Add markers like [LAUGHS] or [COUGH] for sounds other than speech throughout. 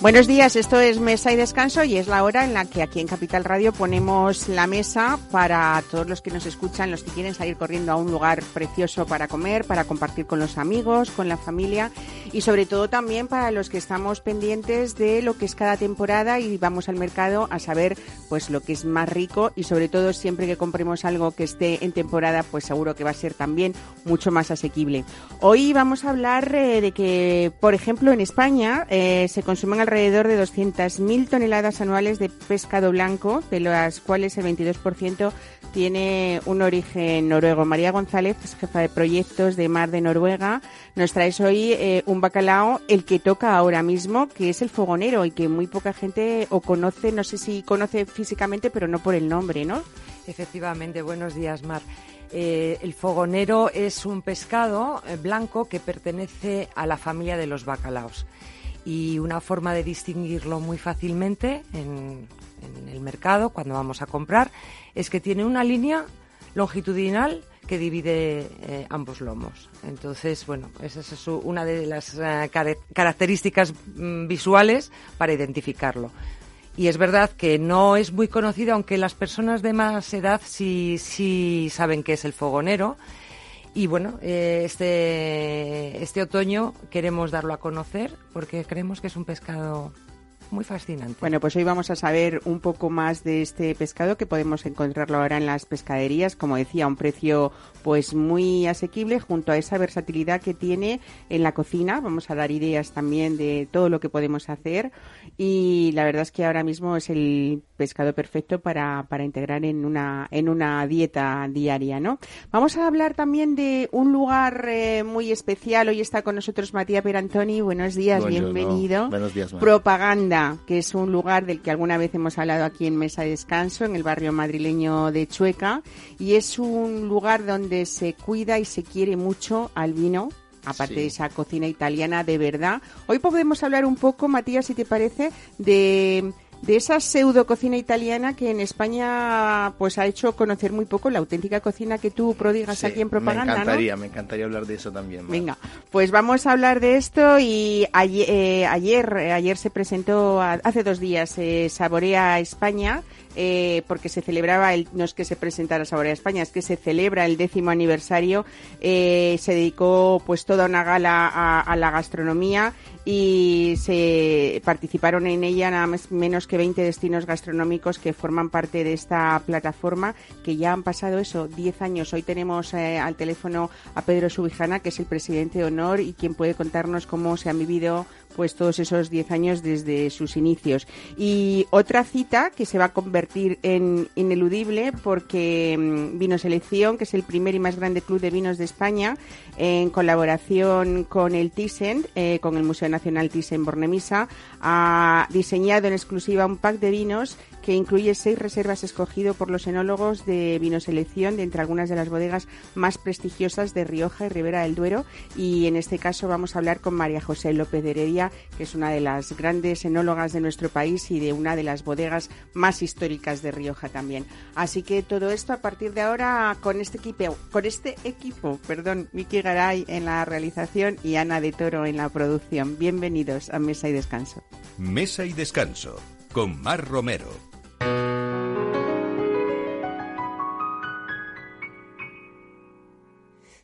Buenos días, esto es Mesa y Descanso y es la hora en la que aquí en Capital Radio ponemos la mesa para todos los que nos escuchan, los que quieren salir corriendo a un lugar precioso para comer, para compartir con los amigos, con la familia y sobre todo también para los que estamos pendientes de lo que es cada temporada y vamos al mercado a saber pues lo que es más rico y sobre todo siempre que compremos algo que esté en temporada pues seguro que va a ser también mucho más asequible. Hoy vamos a hablar eh, de que por ejemplo en España eh, se consumen alrededor de 200.000 toneladas anuales de pescado blanco, de las cuales el 22% tiene un origen noruego. María González, jefa de proyectos de Mar de Noruega, nos traes hoy eh, un bacalao, el que toca ahora mismo, que es el fogonero y que muy poca gente o conoce, no sé si conoce físicamente, pero no por el nombre, ¿no? Efectivamente, buenos días, Mar. Eh, el fogonero es un pescado eh, blanco que pertenece a la familia de los bacalaos y una forma de distinguirlo muy fácilmente en, el mercado cuando vamos a comprar es que tiene una línea longitudinal que divide eh, ambos lomos. Entonces, bueno, esa es una de las eh, características mm, visuales para identificarlo. Y es verdad que no es muy conocido, aunque las personas de más edad sí, sí saben que es el fogonero y bueno, eh, este, este otoño queremos darlo a conocer porque creemos que es un pescado muy fascinante. Bueno, pues hoy vamos a saber un poco más de este pescado que podemos encontrarlo ahora en las pescaderías, como decía, a un precio pues muy asequible junto a esa versatilidad que tiene en la cocina. Vamos a dar ideas también de todo lo que podemos hacer y la verdad es que ahora mismo es el pescado perfecto para, para integrar en una, en una dieta diaria, ¿no? Vamos a hablar también de un lugar eh, muy especial. Hoy está con nosotros Matías Perantoni. Buenos días, bienvenido. Buenos días, Propaganda, que es un lugar del que alguna vez hemos hablado aquí en Mesa de Descanso, en el barrio madrileño de Chueca, y es un lugar donde se cuida y se quiere mucho al vino, aparte de esa cocina italiana de verdad. Hoy podemos hablar un poco, Matías, si te parece, de de esa pseudo cocina italiana que en España pues ha hecho conocer muy poco la auténtica cocina que tú prodigas aquí en propaganda. Me encantaría, me encantaría hablar de eso también. Venga, pues vamos a hablar de esto y ayer, eh, ayer, eh, ayer se presentó, hace dos días, eh, Saborea España eh, porque se celebraba, el, no es que se presentara Saborea España, es que se celebra el décimo aniversario, eh, se dedicó pues toda una gala a, la gastronomía y se participaron en ella nada más, menos que 20 destinos gastronómicos que forman parte de esta plataforma que ya han pasado eso 10 años. Hoy tenemos eh, al teléfono a Pedro Subijana, que es el presidente de honor y quien puede contarnos cómo se han vivido pues todos esos 10 años desde sus inicios. Y otra cita que se va a convertir en ineludible porque mm, Vino Selección, que es el primer y más grande club de vinos de España, en colaboración con el Thyssen, eh, con el Museo Nacional Thyssen Bornemisa, ha diseñado en exclusiva un pack de vinos que incluye seis reservas escogido por los enólogos de vino selección de entre algunas de las bodegas más prestigiosas de Rioja y Ribera del Duero. Y en este caso vamos a hablar con María José López de Heredia, que es una de las grandes enólogas de nuestro país y de una de las bodegas más históricas de Rioja también. Así que todo esto a partir de ahora con este equipo, con este equipo, perdón, Miki Garay en la realización y Ana de Toro en la producción. Bienvenidos a Mesa y Descanso. Mesa y Descanso con Mar Romero.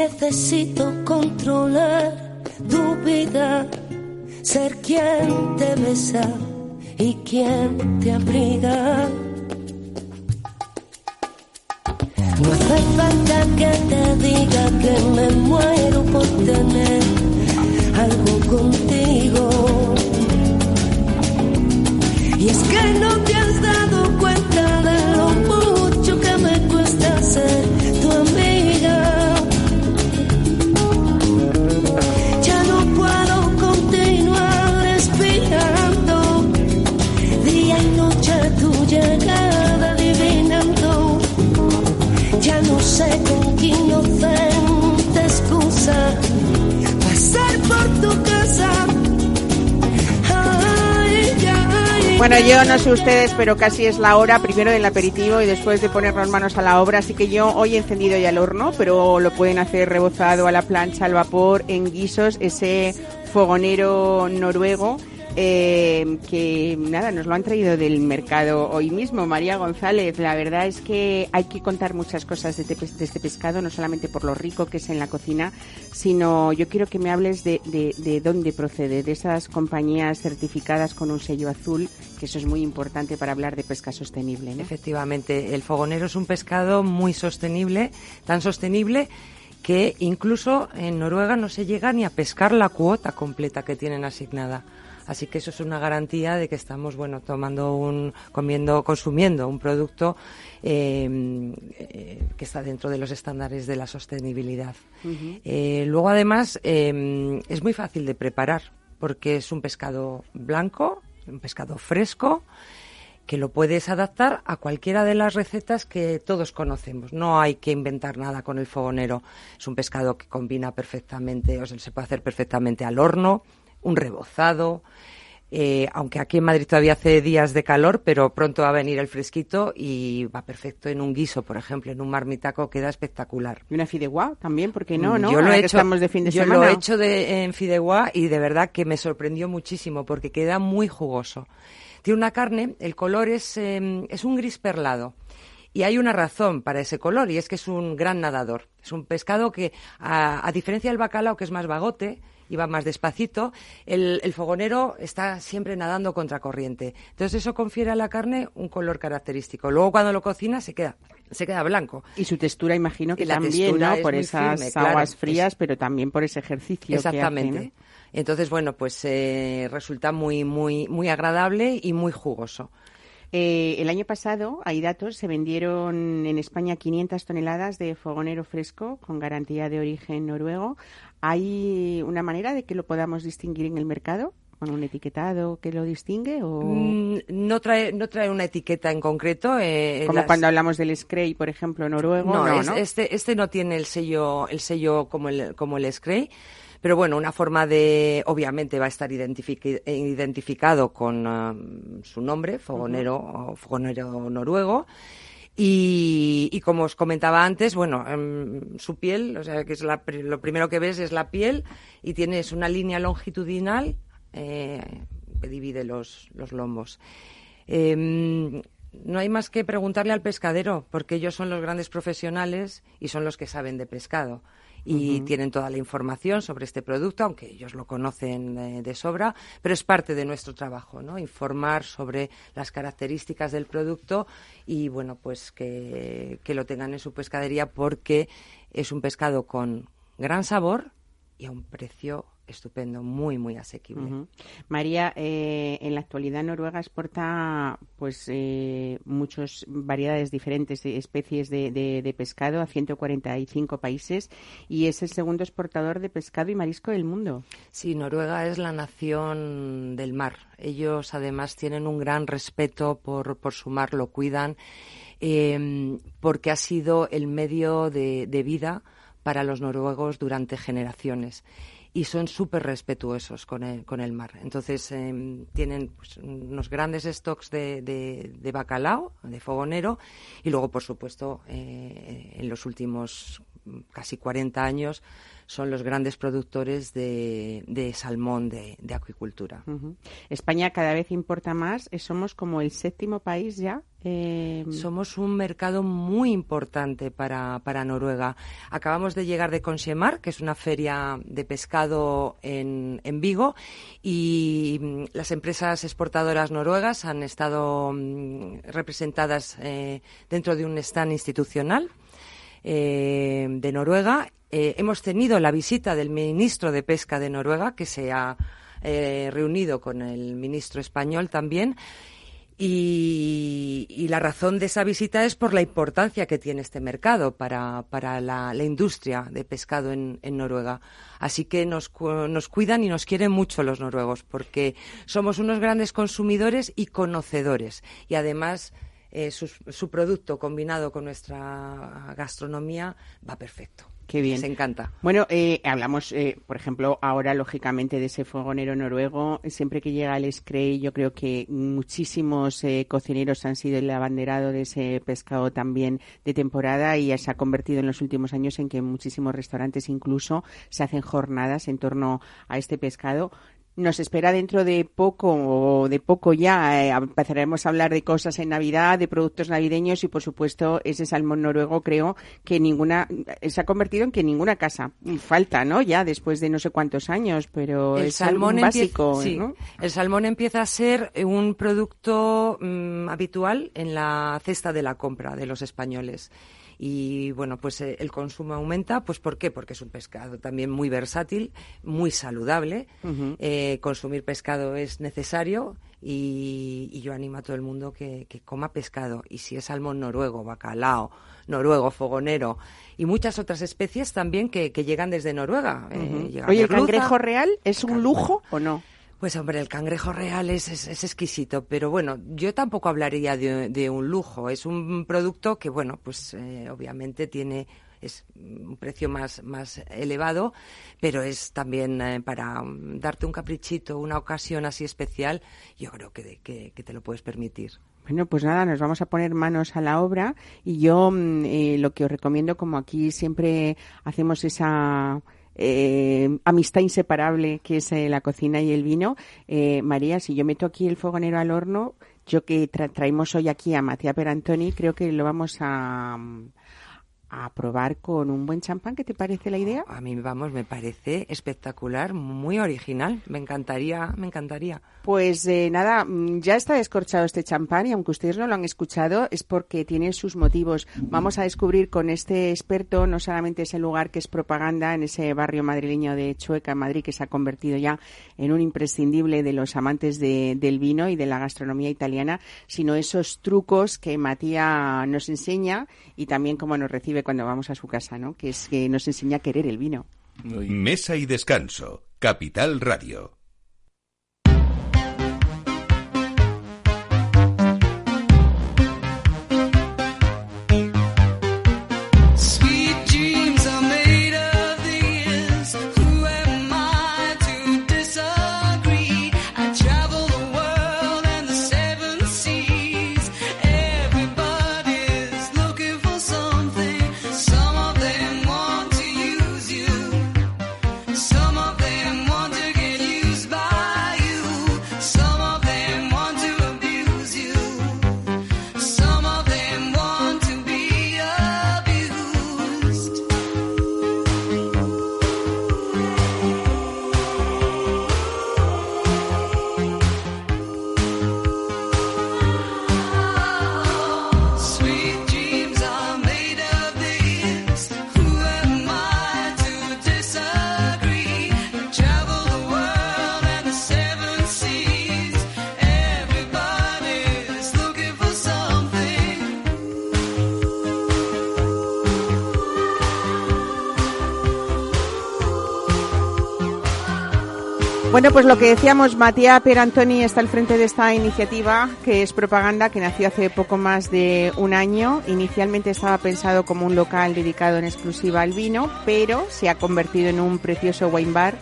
Necesito controlar tu vida, ser quien te besa y quien te abriga. No hace falta que te diga que me muero por tener algo contigo. Y es Bueno, yo no sé ustedes, pero casi es la hora, primero del aperitivo y después de ponernos manos a la obra. Así que yo hoy he encendido ya el horno, pero lo pueden hacer rebozado a la plancha, al vapor, en guisos, ese fogonero noruego eh, que nada, nos lo han traído del mercado hoy mismo. María González, la verdad es que hay que contar muchas cosas de, este pescado, no solamente por lo rico que es en la cocina, sino yo quiero que me hables de, de, dónde procede, de esas compañías certificadas con un sello azul, que eso es muy importante para hablar de pesca sostenible. Efectivamente, el fogonero es un pescado muy sostenible, tan sostenible que incluso en Noruega no se llega ni a pescar la cuota completa que tienen asignada. Así que eso es una garantía de que estamos, bueno, tomando un, comiendo, consumiendo un producto em, eh, que está dentro de los estándares de la sostenibilidad. Eh, luego, además, em, es muy fácil de preparar porque es un pescado blanco, un pescado fresco que lo puedes adaptar a cualquiera de las recetas que todos conocemos. No hay que inventar nada con el fogonero. Es un pescado que combina perfectamente, o sea, se puede hacer perfectamente al horno, un rebozado. Eh, aunque aquí en Madrid todavía hace días de calor, pero pronto va a venir el fresquito y va perfecto en un guiso, por ejemplo, en un marmitaco queda espectacular. Y una fideuá también, porque no, mm, ¿no? Yo lo he hecho, de fin de yo lo he hecho de, en fideuá y de verdad que me sorprendió muchísimo porque queda muy jugoso. Tiene una carne, el color es, em, es un gris perlado. Y hay una razón para ese color y es que es un gran nadador. Es un pescado que, a, a diferencia del bacalao, que es más vagote, y va más despacito, el, fogonero está siempre nadando contra corriente. Entonces eso confiere a la carne un color característico. Luego cuando lo cocina se queda se queda blanco. Y su textura imagino que también, ¿no? Por esas aguas frías, pero también por ese ejercicio Exactamente. Entonces, bueno, pues eh, resulta muy, muy, muy agradable y muy jugoso. Eh, el año pasado, hay datos, se vendieron en España 500 toneladas de fogonero fresco con garantía de origen noruego. ¿Hay una manera de que lo podamos distinguir en el mercado? con un etiquetado que lo distingue o mm, no trae no trae una etiqueta en concreto eh, como cuando hablamos del Scray por ejemplo noruego no, este este no tiene el sello el sello como el como el Scray pero bueno, una forma de, obviamente va a estar identificado con um, su nombre, fogonero, fogonero noruego. Y, como os comentaba antes, bueno, em, su piel, o sea, que es lo primero que ves es la piel y tienes una línea longitudinal eh, que divide los, los lombos. Em, no hay más que preguntarle al pescadero, porque ellos son los grandes profesionales y son los que saben de pescado y tienen toda la información sobre este producto, aunque ellos lo conocen eh, de sobra, pero es parte de nuestro trabajo, ¿no? Informar sobre las características del producto y, bueno, pues que, que lo tengan en su pescadería porque es un pescado con gran sabor y a un precio estupendo, muy, muy asequible. María, eh, en la actualidad Noruega exporta pues eh, muchas variedades diferentes de especies de, de, pescado a 145 países y es el segundo exportador de pescado y marisco del mundo. Sí, Noruega es la nación del mar. Ellos además tienen un gran respeto por, por su mar, lo cuidan, em, porque ha sido el medio de, de vida para los noruegos durante generaciones y son súper respetuosos con el, con el mar. Entonces em, tienen pues, unos grandes stocks de, de, bacalao, de fogonero, y luego, por supuesto, eh, en los últimos casi 40 años son los grandes productores de, de salmón de, de acuicultura. España cada vez importa más, eh, somos como el séptimo país ya. Eh... Somos un mercado muy importante para, para Noruega. Acabamos de llegar de Consemar, que es una feria de pescado en, en Vigo, y mm, las empresas exportadoras noruegas han estado mm, representadas eh, dentro de un stand institucional eh, de Noruega. Eh, hemos tenido la visita del ministro de Pesca de Noruega, que se ha eh, reunido con el ministro español también. Y, la razón de esa visita es por la importancia que tiene este mercado para, la, industria de pescado en, Noruega. Así que nos, nos, cuidan y nos quieren mucho los noruegos porque somos unos grandes consumidores y conocedores. Y además eh, su, producto combinado con nuestra gastronomía va perfecto. Qué bien. Se encanta. Bueno, eh, hablamos, eh, por ejemplo, ahora lógicamente de ese fogonero noruego. Siempre que llega el Scray, yo creo que muchísimos eh, cocineros han sido el abanderado de ese pescado también de temporada y se ha convertido en los últimos años en que muchísimos restaurantes incluso se hacen jornadas en torno a este pescado nos espera dentro de poco o de poco ya. Eh, empezaremos a hablar de cosas en Navidad, de productos navideños y, por supuesto, ese salmón noruego creo que ninguna se ha convertido en que ninguna casa falta, ¿no? Ya después de no sé cuántos años, pero el es salmón básico. El salmón empieza a ser un producto mm, habitual en la cesta de la compra de los españoles y bueno, pues eh, el consumo aumenta, pues ¿por qué? Porque es un pescado también muy versátil, muy saludable. Eh, consumir pescado es necesario y, yo animo a todo el mundo que, coma pescado. Y si es salmón noruego, bacalao, noruego, fogonero y muchas otras especies también que, llegan desde Noruega. Eh, Oye, ¿el cangrejo real es un lujo o no? Pues hombre, el cangrejo real es, es, exquisito, pero bueno, yo tampoco hablaría de, un lujo. Es un producto que, bueno, pues eh, obviamente tiene es un precio más, más elevado, pero es también eh, para darte un caprichito, una ocasión así especial, yo creo que, que, te lo puedes permitir. Bueno, pues nada, nos vamos a poner manos a la obra y yo mm, eh, lo que os recomiendo, como aquí siempre hacemos esa eh, amistad inseparable que es eh, la cocina y el vino. María, si yo meto aquí el fogonero al horno, yo que traemos hoy aquí a Matías Perantoni, creo que lo vamos a, a probar con un buen champán. ¿Qué te parece la idea? A mí, vamos, me parece espectacular, muy original. Me encantaría, me encantaría. Pues eh, nada, mm, ya está descorchado este champán y aunque ustedes no lo han escuchado es porque tiene sus motivos. Vamos a descubrir con este experto no solamente ese lugar que es propaganda en ese barrio madrileño de Chueca, en Madrid, que se ha convertido ya en un imprescindible de los amantes del vino y de la gastronomía italiana, sino esos trucos que Matías nos enseña y también cómo nos recibe cuando vamos a su casa, ¿no? Que es que nos enseña a querer el vino. Mesa y descanso. Capital Radio. Bueno, pues lo que decíamos, Matías Perantoni está al frente de esta iniciativa que es propaganda, que nació hace poco más de un año. Inicialmente estaba pensado como un local dedicado en exclusiva al vino, pero se ha convertido en un precioso wine bar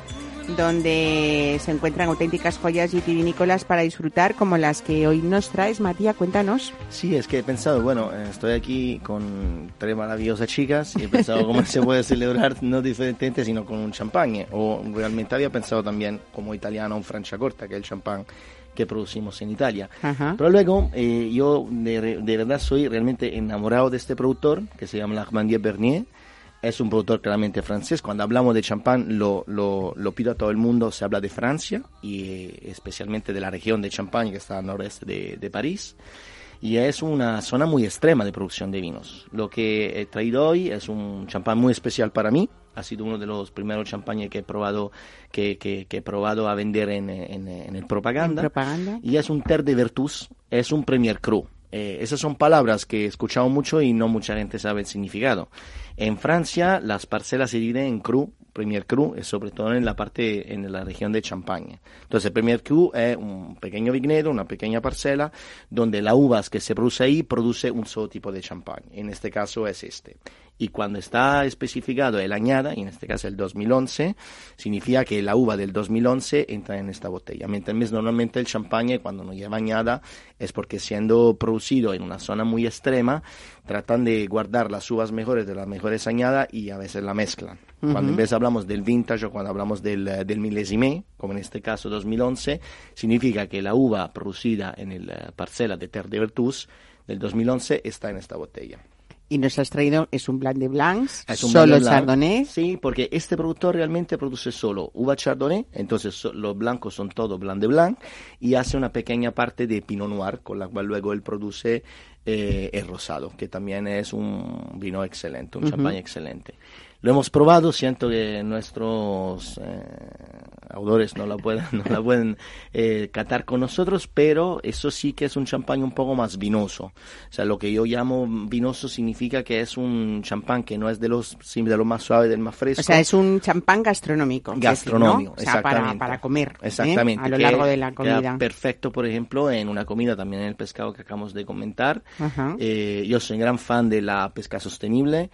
donde se encuentran auténticas joyas vitivinícolas para disfrutar, como las que hoy nos traes. Matías, cuéntanos. Sí, es que he pensado, bueno, eh, estoy aquí con tres maravillosas chicas y he pensado cómo se puede celebrar no diferentemente, sino con un champagne. O realmente había pensado también como italiano un Franciacorta, que es el champán que producimos en Italia. Pero luego eh, yo de, de, verdad soy realmente enamorado de este productor que se llama L'Armandier Bernier es un productor claramente francés. Cuando hablamos de champán, lo, lo, lo, pido a todo el mundo, se habla de Francia y eh, especialmente de la región de Champagne que está al noreste de, de, París. Y es una zona muy extrema de producción de vinos. Lo que he traído hoy es un champán muy especial para mí. Ha sido uno de los primeros champañas que he probado, que, que, que he probado a vender en, en, en el propaganda. propaganda. Y es un Ter de Vertus, es un Premier Cru. Eh, esas son palabras que he escuchado mucho y no mucha gente sabe el significado. En Francia, las parcelas se dividen en cru, Premier Cru, y sobre todo en la parte, en la región de Champaña. Entonces, Premier Cru es un pequeño viñedo, una pequeña parcela, donde la uvas que se produce ahí produce un solo tipo de champán. En este caso es este y cuando está especificado el añada, y en este caso el 2011, significa que la uva del 2011 entra en esta botella. Mientras normalmente el champagne cuando no lleva añada es porque siendo producido en una zona muy extrema, tratan de guardar las uvas mejores de las mejores añadas y a veces la mezclan. Cuando en vez hablamos del vintage o cuando hablamos del, eh, del milésime, como en este caso 2011, significa que la uva producida en la parcela de Terre de Vertus del 2011 está en esta botella. Y nos has traído, es un Blanc de Blancs, solo Chardonnay. Sí, porque este productor realmente produce solo uva Chardonnay, entonces los blancos son todos Blanc de Blanc, y hace una pequeña parte de Pinot Noir, con la cual luego él produce eh, el rosado, que también es un vino excelente, un champán excelente. Lo hemos probado, siento que nuestros eh, autores no la pueden, [LAUGHS] no la pueden eh, catar con nosotros, pero eso sí que es un champán un poco más vinoso. O sea, lo que yo llamo vinoso significa que es un champán que no es de los, de lo más suave, del más fresco. O sea, es un champán gastronómico. Gastronómico, o sea, para, para, comer. ¿eh? Exactamente. A lo largo de la comida. perfecto, por ejemplo, en una comida también en el pescado que acabamos de comentar. yo soy gran fan de la pesca sostenible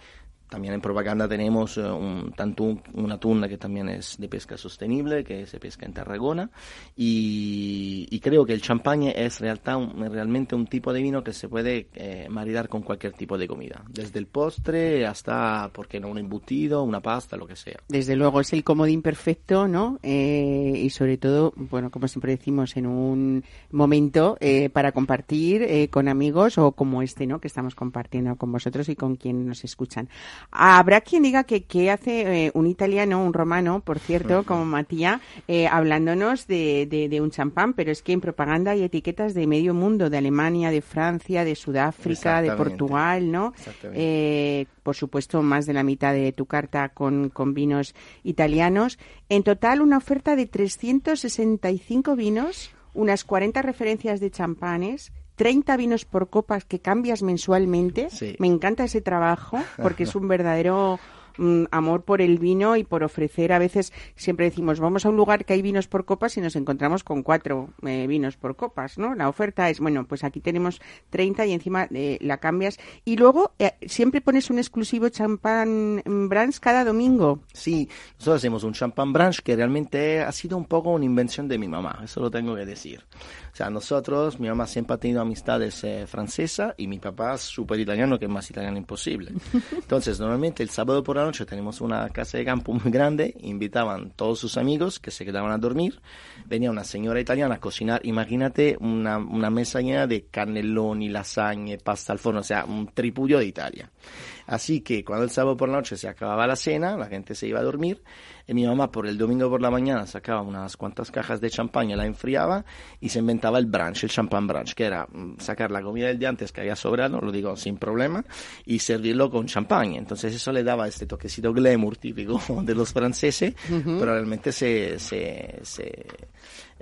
también en propaganda tenemos eh, un, tanto una tuna que también es de pesca sostenible, que se pesca en Tarragona, y, creo que el champagne es realmente un tipo de vino que se puede eh, maridar con cualquier tipo de comida, desde el postre hasta, ¿por qué no?, un embutido, una pasta, lo que sea. Desde luego, es el comodín perfecto, ¿no? Eh, y sobre todo, bueno, como siempre decimos, en un momento para compartir con amigos o como este, ¿no?, que estamos compartiendo con vosotros y con quien nos escuchan. Habrá quien diga que, que hace eh, un italiano, un romano, por cierto, como Matías, eh, hablándonos de, de, un champán, pero es que en propaganda hay etiquetas de medio mundo, de Alemania, de Francia, de Sudáfrica, de Portugal, ¿no? Eh, por supuesto, más de la mitad de tu carta con, con vinos italianos. En total, una oferta de 365 vinos, unas 40 referencias de champanes, 30 vinos por copas que cambias mensualmente. Me encanta ese trabajo porque es un verdadero Mm, amor por el vino y por ofrecer. A veces siempre decimos vamos a un lugar que hay vinos por copas y nos encontramos con cuatro eh, vinos por copas no la oferta es bueno pues aquí tenemos 30 y encima eh, la cambias. Y luego eh, siempre pones un exclusivo champán branch cada domingo. Sí nosotros hacemos un champán branch que realmente ha sido un poco una invención de mi mamá eso lo tengo que decir. O sea nosotros mi mamá siempre ha tenido amistades francesas y mi papá súper italiano que es más italiano imposible. [LAUGHS] Entonces normalmente el sábado por la noche tenemos una casa de campo muy grande, invitaban todos sus amigos que se quedaban a dormir, venía una señora italiana a cocinar, imagínate una, una mesa llena de cannelloni, lasagne, pasta al forno, o sea, un tripudio de Italia. Así que cuando el sábado por la noche se acababa la cena, la gente se iba a dormir, y mi mamá por el domingo por la mañana sacaba unas cuantas cajas de champaña, la enfriaba y se inventaba el brunch, el champán brunch, que era mm, sacar la comida del día antes que había sobrado, lo digo sin problema, y servirlo con champaña. Entonces eso le daba este toquecito glamour típico [LAUGHS] de los franceses, pero realmente se, se, se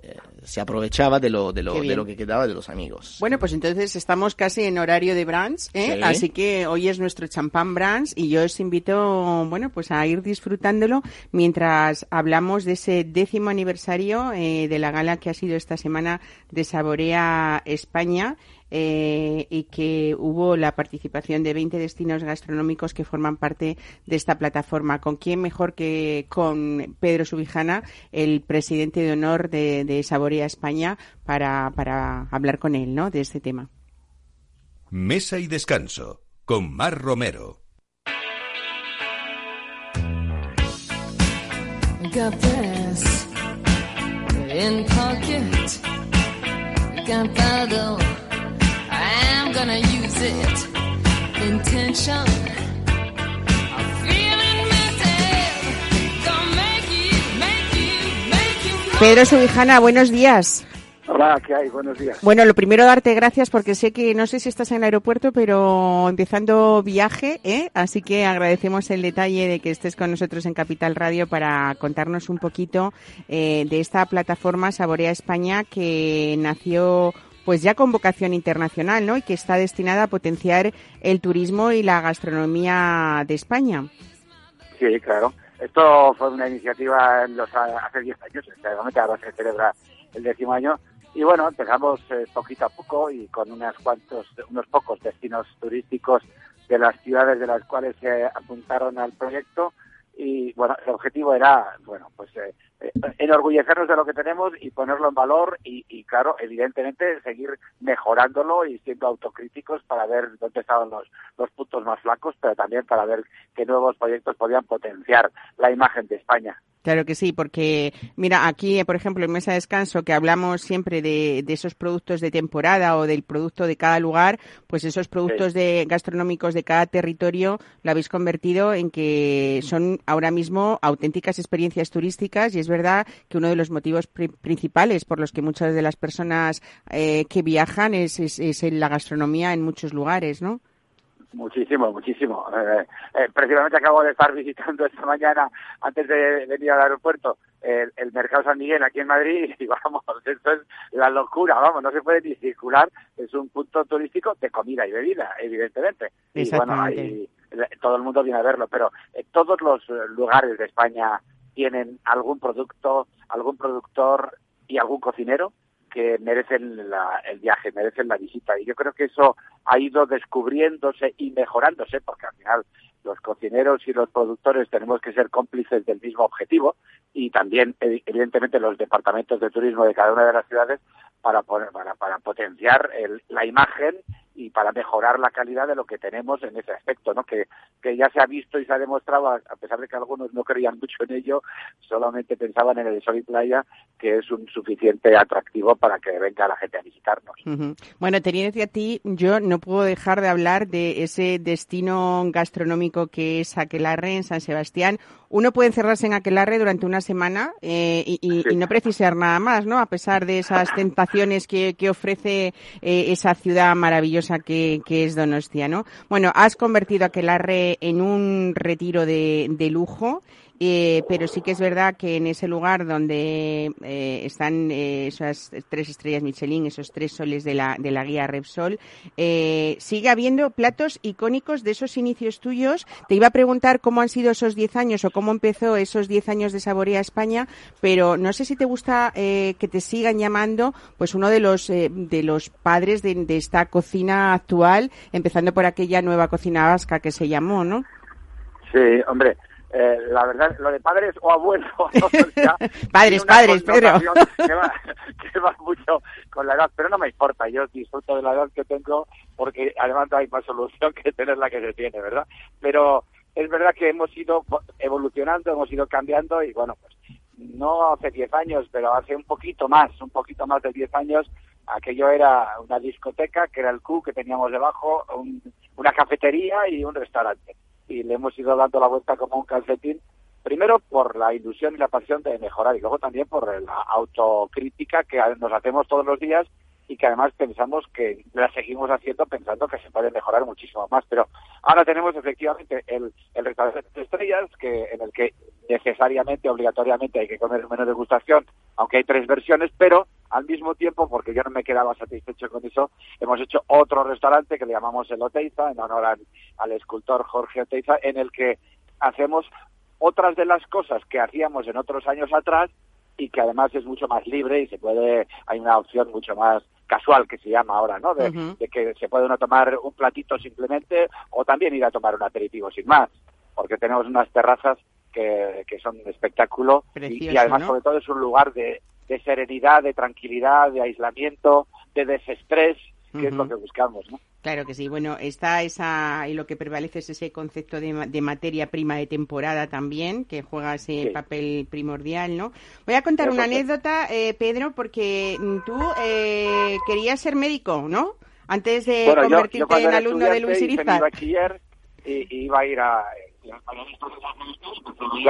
eh, se aprovechaba de lo, de, lo, de lo que quedaba de los amigos. Bueno, pues entonces estamos casi en horario de brunch, ¿eh? así que hoy es nuestro champán brunch y yo os invito, bueno, pues a ir disfrutándolo mientras hablamos de ese décimo aniversario eh, de la gala que ha sido esta semana de Saborea España. Eh, y que hubo la participación de 20 destinos gastronómicos que forman parte de esta plataforma. ¿Con quién mejor que con Pedro Subijana, el presidente de honor de, de Saborea España, para, para hablar con él ¿no? de este tema? Mesa y descanso con Mar Romero. Pedro Subijana, buenos días. Hola, ¿qué hay? Buenos días. Bueno, lo primero darte gracias porque sé que no sé si estás en el aeropuerto, pero empezando viaje, ¿eh? así que agradecemos el detalle de que estés con nosotros en Capital Radio para contarnos un poquito eh, de esta plataforma Saborea España que nació pues ya con vocación internacional, ¿no? Y que está destinada a potenciar el turismo y la gastronomía de España. Sí, claro. Esto fue una iniciativa en los, hace 10 años, realmente ahora se celebra el décimo año. Y bueno, empezamos eh, poquito a poco y con unas cuantos, unos pocos destinos turísticos de las ciudades de las cuales se apuntaron al proyecto y bueno, el objetivo era, bueno, pues eh, enorgullecernos de lo que tenemos y ponerlo en valor y, y, claro, evidentemente seguir mejorándolo y siendo autocríticos para ver dónde estaban los, los puntos más flacos, pero también para ver qué nuevos proyectos podían potenciar la imagen de España. Claro que sí, porque mira, aquí, por ejemplo, en Mesa de Descanso, que hablamos siempre de, de esos productos de temporada o del producto de cada lugar, pues esos productos de gastronómicos de cada territorio lo habéis convertido en que son ahora mismo auténticas experiencias turísticas y es verdad que uno de los motivos principales por los que muchas de las personas eh, que viajan es, es, es la gastronomía en muchos lugares, ¿no? Muchísimo, muchísimo. Eh, eh, precisamente acabo de estar visitando esta mañana, antes de venir al aeropuerto, el, el, Mercado San Miguel aquí en Madrid [LAUGHS] y vamos, esto es la locura, vamos, no se puede ni circular, es un punto turístico de comida y bebida, evidentemente. Y bueno, ahí, todo el mundo viene a verlo, pero eh, todos los lugares de España tienen algún producto, algún productor y algún cocinero que merecen la, el viaje, merecen la visita. Y yo creo que eso ha ido descubriéndose y mejorándose, porque al final los cocineros y los productores tenemos que ser cómplices del mismo objetivo y también, evidentemente, los departamentos de turismo de cada una de las ciudades para, poner, para, para potenciar el, la imagen y para mejorar la calidad de lo que tenemos en ese aspecto, ¿no? Que, que ya se ha visto y se ha demostrado, a, pesar de que algunos no creían mucho en ello, solamente pensaban en el sol y playa, que es un suficiente atractivo para que venga la gente a visitarnos. Uh -huh. Bueno, teniendo a ti, yo no puedo dejar de hablar de ese destino gastronómico que es Aquelarre en San Sebastián. Uno puede encerrarse en Aquelarre durante una semana eh, y, y, sí. y, no precisar nada más, ¿no? A pesar de esas tentaciones que, que ofrece eh, esa ciudad maravillosa que, que, es Donostia, ¿no? Bueno, has convertido Aquelarre en un retiro de, de lujo eh, pero sí que es verdad que en ese lugar donde eh, están eh, esas tres estrellas Michelin, esos tres soles de la, de la guía Repsol, eh, sigue habiendo platos icónicos de esos inicios tuyos. Te iba a preguntar cómo han sido esos diez años o cómo empezó esos diez años de Saborea España, pero no sé si te gusta eh, que te sigan llamando pues uno de los, eh, de los padres de, de esta cocina actual, empezando por aquella nueva cocina vasca que se llamó, ¿no? Sí, hombre, eh, la verdad, lo de padres o abuelos. [LAUGHS] O sea, [LAUGHS] padres, padres, Pedro. Que va, que va mucho con la edad, pero no me importa. Yo disfruto de la edad que tengo porque además no hay más solución que tener la que se tiene, ¿verdad? Pero es verdad que hemos ido evolucionando, hemos ido cambiando y bueno, pues no hace 10 años, pero hace un poquito más, un poquito más de 10 años, aquello era una discoteca, que era el Q que teníamos debajo, un, una cafetería y un restaurante y le hemos ido dando la vuelta como un calcetín, primero por la ilusión y la pasión de mejorar y luego también por la autocrítica que nos hacemos todos los días y que además pensamos que la seguimos haciendo pensando que se puede mejorar muchísimo más. Pero ahora tenemos efectivamente el, el restaurante de estrellas, que en el que necesariamente, obligatoriamente hay que comer un menú de degustación, aunque hay tres versiones, pero al mismo tiempo, porque yo no me quedaba satisfecho con eso, hemos hecho otro restaurante que le llamamos el Oteiza, en honor al, al escultor Jorge Oteiza, en el que hacemos otras de las cosas que hacíamos en otros años atrás y que además es mucho más libre y se puede, hay una opción mucho más casual que se llama ahora, ¿no? De, uh -huh. de, que se puede uno tomar un platito simplemente o también ir a tomar un aperitivo sin más, porque tenemos unas terrazas que, que son un espectáculo Precioso, y, y, además ¿no? sobre todo es un lugar de, de, serenidad, de tranquilidad, de aislamiento, de desestrés, que uh -huh. es lo que buscamos, ¿no? Claro que sí. Bueno, está esa, y lo que prevalece es ese concepto de, de materia prima de temporada también, que juega ese sí. papel primordial, ¿no? Voy a contar una anécdota, eh, Pedro, porque tú eh, querías ser médico, ¿no? Antes de bueno, convertirte yo, yo en alumno de Luis Irizar. bachiller y, y iba a ir a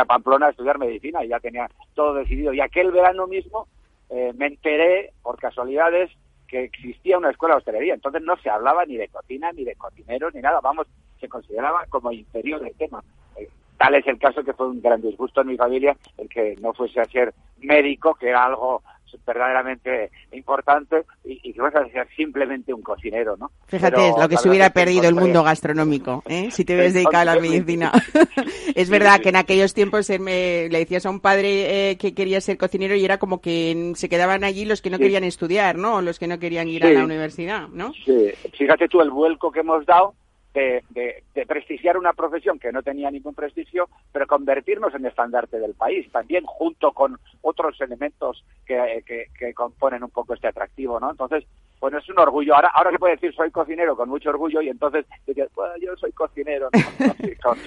Pamplona a estudiar medicina y ya tenía todo decidido. Y aquel verano mismo eh, me enteré, por casualidades, que existía una escuela de hostelería. Entonces no se hablaba ni de cocina, ni de cocineros, ni nada. Vamos, se consideraba como inferior el tema. Eh, tal es el caso que fue un gran disgusto en mi familia el que no fuese a ser médico, que era algo verdaderamente importante y, y que vas a ser simplemente un cocinero, ¿no? Fíjate, Pero lo que se hubiera perdido el mundo gastronómico, ¿eh? si te hubieras dedicado a la medicina. [LAUGHS] es verdad que en aquellos tiempos eh, me- le decías a un padre eh, que quería ser cocinero y era como que se quedaban allí los que no Sí. querían estudiar, ¿no? Los que no querían ir a la universidad, ¿no? Sí, fíjate tú el vuelco que hemos dado de, de- de prestigiar una profesión que no tenía ningún prestigio, pero convertirnos en estandarte del país, también junto con otros elementos que, que- que componen un poco este atractivo, ¿no? Entonces, bueno, es un orgullo. Ahora, ahora se puede decir soy cocinero con mucho orgullo y entonces dices, bueno, yo soy cocinero. ¿no? [LAUGHS] Con-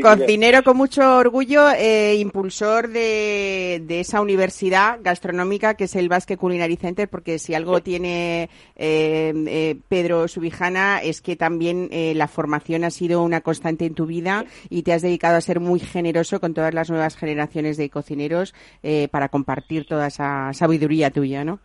con. Cocinero con mucho orgullo, eh, impulsor de, de esa universidad gastronómica que es el Basque Culinary Center, porque si algo tiene eh, eh, Pedro Subijana es que también eh, la formación ha sido una constante en tu vida y te has dedicado a ser muy generoso con todas las nuevas generaciones de cocineros eh, para compartir toda esa sabiduría tuya, ¿no?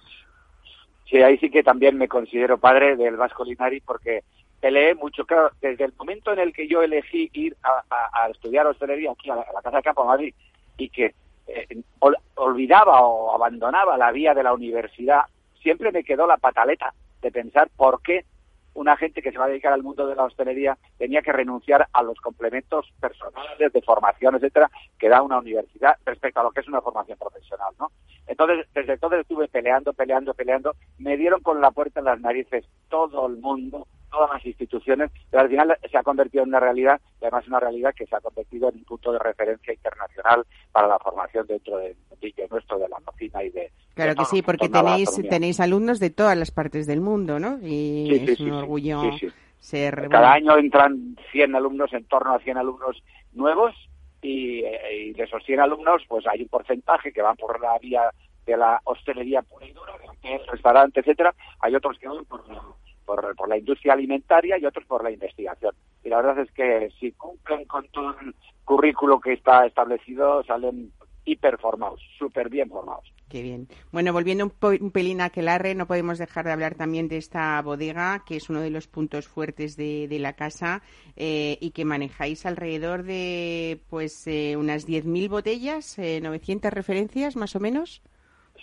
Sí, ahí sí que también me considero padre del Vasco Linari porque peleé mucho. Claro, desde el momento en el que yo elegí ir a, a- a estudiar hostelería aquí a la, Casa de Campo Madrid y que eh, ol- olvidaba o abandonaba la vía de la universidad, siempre me quedó la pataleta de pensar por qué una gente que se va a dedicar al mundo de la hostelería tenía que renunciar a los complementos personales de formación, etcétera, que da una universidad respecto a lo que es una formación profesional, ¿no? Entonces, desde entonces estuve peleando, peleando, peleando. Me dieron con la puerta en las narices todo el mundo, todas las instituciones, pero al final se ha convertido en una realidad, y además una realidad que se ha convertido en un punto de referencia internacional para la formación dentro del mundillo nuestro de la cocina y de... Claro de que sí, porque tenéis, tenéis alumnos de todas las partes del mundo, ¿no? Y Sí, es sí, un sí, orgullo ser... Cada año entran 100 alumnos, en torno a 100 alumnos nuevos, y, eh, y de esos 100 alumnos, pues hay un porcentaje que van por la vía de la hostelería pura y dura, de restaurante, etcétera. Hay otros que van por por, por la industria alimentaria y otros por la investigación. Y la verdad es que si cumplen con todo el currículo que está establecido, salen hiper formados, súper bien formados. Qué bien. Bueno, volviendo un pelín a Aquelarre, no podemos dejar de hablar también de esta bodega, que es uno de los puntos fuertes de, de la casa eh, y que manejáis alrededor de pues eh, unas 10.000 botellas, eh, 900 referencias más o menos.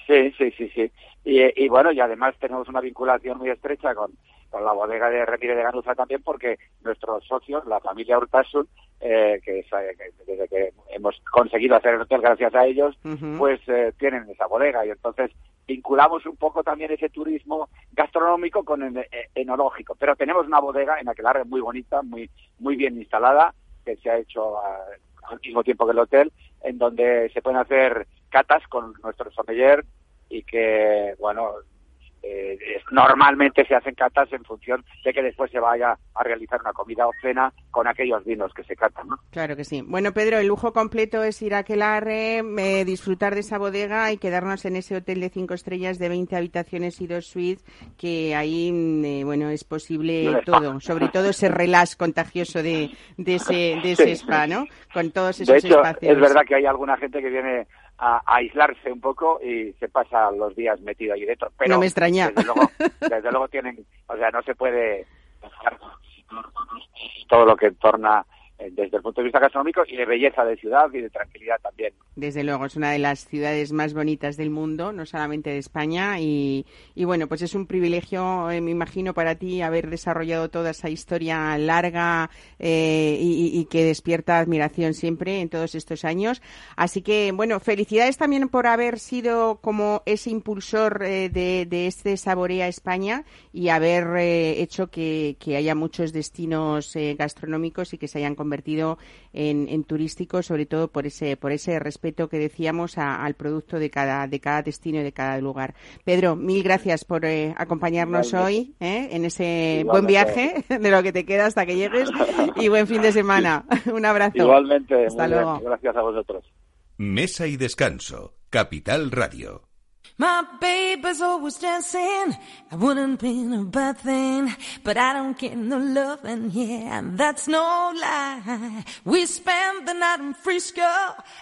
Sí, sí, sí, sí. Y, y bueno, y además tenemos una vinculación muy estrecha con, con la bodega de Retire de Ganuza también, porque nuestros socios, la familia Urtasun, eh, que, es, eh, que desde que hemos conseguido hacer el hotel gracias a ellos, pues eh, tienen esa bodega y entonces vinculamos un poco también ese turismo gastronómico con el eh, enológico. Pero tenemos una bodega en Aquelarre muy bonita, muy muy bien instalada, que se ha hecho ah, al mismo tiempo que el hotel, en donde se pueden hacer catas con nuestro sommelier y que, bueno, eh, es- normalmente se hacen catas en función de que después se vaya a realizar una comida o cena con aquellos vinos que se catan, ¿no? Claro que sí. Bueno, Pedro, el lujo completo es ir a Aquelarre, eh, disfrutar de esa bodega y quedarnos en ese hotel de cinco estrellas de 20 habitaciones y dos suites, que ahí, mm, eh, bueno, es posible spa. todo, sobre todo ese relax contagioso de, de ese, de ese Sí. spa, ¿no? Con todos De esos hecho, espacios. es verdad que hay alguna gente que viene a, a aislarse un poco y se pasa los días metido ahí dentro. Pero No me extraña. Desde luego, desde luego tienen, o sea, no se puede todo lo que torna desde el punto de vista gastronómico y de belleza de ciudad y de tranquilidad también. Desde luego, es una de las ciudades más bonitas del mundo, no solamente de España. Y, y bueno, pues es un privilegio, eh, me imagino, para ti haber desarrollado toda esa historia larga eh, y, que despierta admiración siempre en todos estos años. Así que, bueno, felicidades también por haber sido como ese impulsor eh, de, de este Saborea España y haber eh, hecho que, que haya muchos destinos eh, gastronómicos y que se hayan convertido en, en turísticos, sobre todo por ese, por ese respeto que decíamos a- al producto de cada, de cada destino y de cada lugar. Pedro, mil gracias por eh, acompañarnos Igualmente. hoy eh, en ese Igualmente. buen viaje [LAUGHS] de lo que te queda hasta que llegues y buen fin de semana. [LAUGHS] Un abrazo. Igualmente, Hasta luego. gracias a vosotros. Mesa y descanso. Capital Radio. My baby's always dancing. I wouldn't be a bad thing, but I don't get no loving. Yeah, and that's no lie. We spend the night in Frisco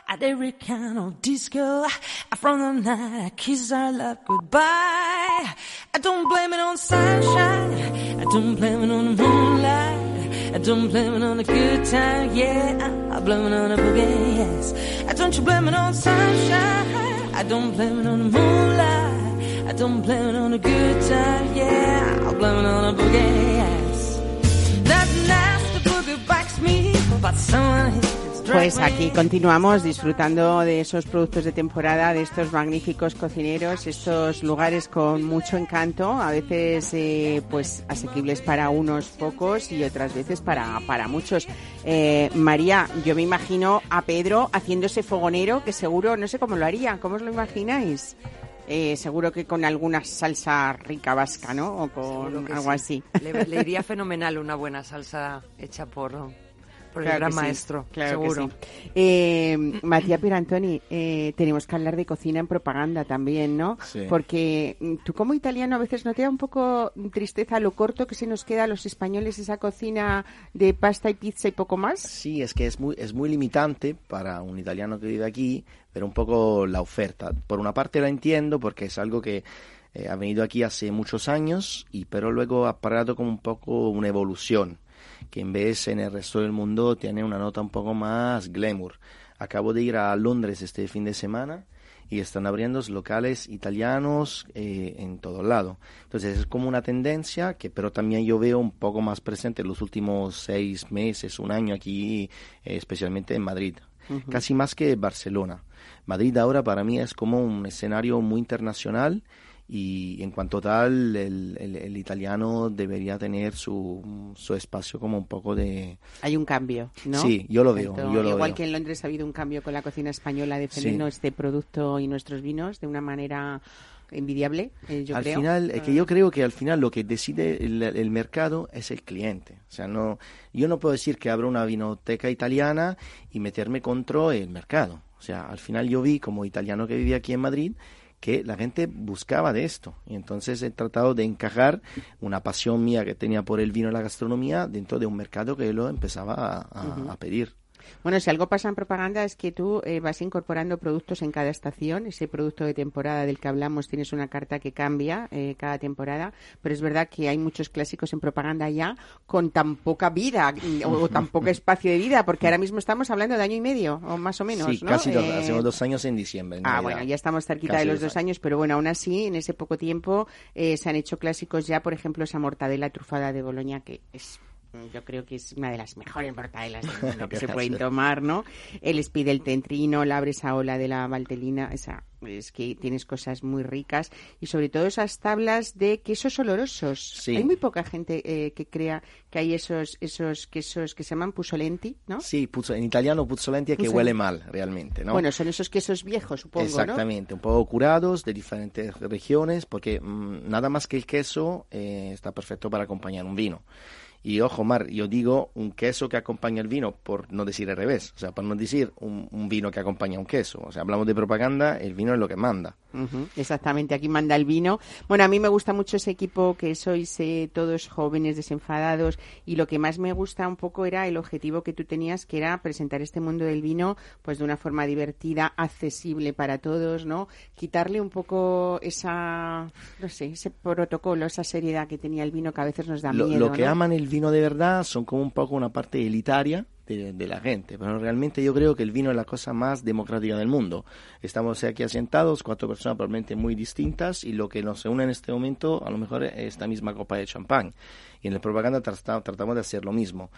at every kind of disco. From the night I kiss our love goodbye. I don't blame it on sunshine. I don't blame it on the moonlight. I don't blame it on the good time. Yeah, I blame it on the boogie. Yes. I don't you blame it on sunshine. I don't blame it on the moonlight. I don't blame it on a good time, yeah. I blame it on a boogie, yes. That nasty boogie bites me, but someone dragged Pues aquí continuamos disfrutando de esos productos de temporada, de estos magníficos cocineros, estos lugares con mucho encanto, a veces eh, pues asequibles para unos pocos y otras veces para, para muchos. Eh, María, yo me imagino a Pedro haciendo ese fogonero que seguro, no sé cómo lo haría, ¿cómo os lo imagináis? Eh, seguro que con alguna salsa rica vasca, ¿no? O con algo sí. así. Le, le iría fenomenal una buena salsa hecha por, por el Claro gran que sí, maestro, claro que seguro. sí. Eh, Matías Pirantoni, eh, tenemos que hablar de cocina en propaganda también, ¿no? Sí. Porque mm, tú como italiano a veces no te da un poco tristeza lo corto que se nos queda a los españoles esa cocina de pasta y pizza y poco más. Sí, es que es muy, es muy limitante para un italiano que vive aquí, pero un poco la oferta. Por una parte la entiendo porque es algo que eh, ha venido aquí hace muchos años, y pero luego ha parado como un poco una evolución, que en vez en el resto del mundo tiene una nota un poco más glamour. Acabo de ir a Londres este fin de semana y están abriendo locales italianos eh, en todo lado. Entonces es como una tendencia que pero también yo veo un poco más presente en los últimos seis meses, un año aquí, eh, especialmente en Madrid. Casi más que Barcelona. Madrid ahora para mí es como un escenario muy internacional y en cuanto tal el, el- el italiano debería tener su, su espacio como un poco de... Hay un cambio, ¿no? Sí, yo lo veo, yo lo Igual veo. que en Londres ha habido un cambio con la cocina española defendiendo Sí. este producto y nuestros vinos de una manera envidiable, eh, yo al creo. final, es que yo creo que al final lo que decide el, el mercado es el cliente. O sea, no, yo no puedo decir que abra una vinoteca italiana y meterme contra el mercado. O sea, al final yo vi como italiano que vivía aquí en Madrid que la gente buscaba de esto. Y entonces he tratado de encajar una pasión mía que tenía por el vino y la gastronomía dentro de un mercado que lo empezaba a, a- a pedir. Bueno, si algo pasa en propaganda es que tú eh, vas incorporando productos en cada estación. Ese producto de temporada del que hablamos tienes una carta que cambia eh, cada temporada, pero es verdad que hay muchos clásicos en propaganda ya con tan poca vida mm, o, o tan poco espacio de vida, porque ahora mismo estamos hablando de año y medio o más o menos. sí, ¿no? casi dos, Eh, hacemos dos años en diciembre. en Ah, bueno, ya estamos cerquita Casi de los dos años, pero bueno, aún así, en ese poco tiempo eh, se han hecho clásicos ya, por ejemplo, esa mortadela trufada de Boloña, que es, yo creo que es una de las mejores mortadelas del mundo que se pueden tomar, ¿no? El speed del tentrino, la esa ola de la valtelina, esa, es que tienes cosas muy ricas y sobre todo esas tablas de quesos olorosos. Sí. Hay muy poca gente eh, que crea que hay esos, esos quesos que se llaman pusolenti, ¿no? Sí, puzzo- en italiano puzzolenti es que Puzzolenti. huele mal, realmente, ¿no? Bueno, son esos quesos viejos, supongo, ¿no? Exactamente, un poco curados de diferentes regiones, porque mm, nada más que el queso eh, está perfecto para acompañar un vino. Y ojo, Mar, yo digo un queso que acompaña el vino, por no decir al revés, o sea, por no decir un, un vino que acompaña un queso. O sea, hablamos de propaganda, el vino es lo que manda. Ujú, exactamente, aquí manda el vino. Bueno, a mí me gusta mucho ese equipo que sois eh, todos jóvenes, desenfadados, y lo que más me gusta un poco era el objetivo que tú tenías, que era presentar este mundo del vino pues de una forma divertida, accesible para todos, ¿no? Quitarle un poco esa, no sé, ese protocolo, esa seriedad que tenía el vino que a veces nos da Lo, miedo, lo que ¿no? aman el vino de verdad son como un poco una parte elitaria de, de la gente, pero realmente yo creo que el vino es la cosa más democrática del mundo. Estamos aquí asentados, cuatro personas probablemente muy distintas, y lo que nos une en este momento a lo mejor es esta misma copa de champán. Y en la propaganda trata- tratamos de hacer lo mismo.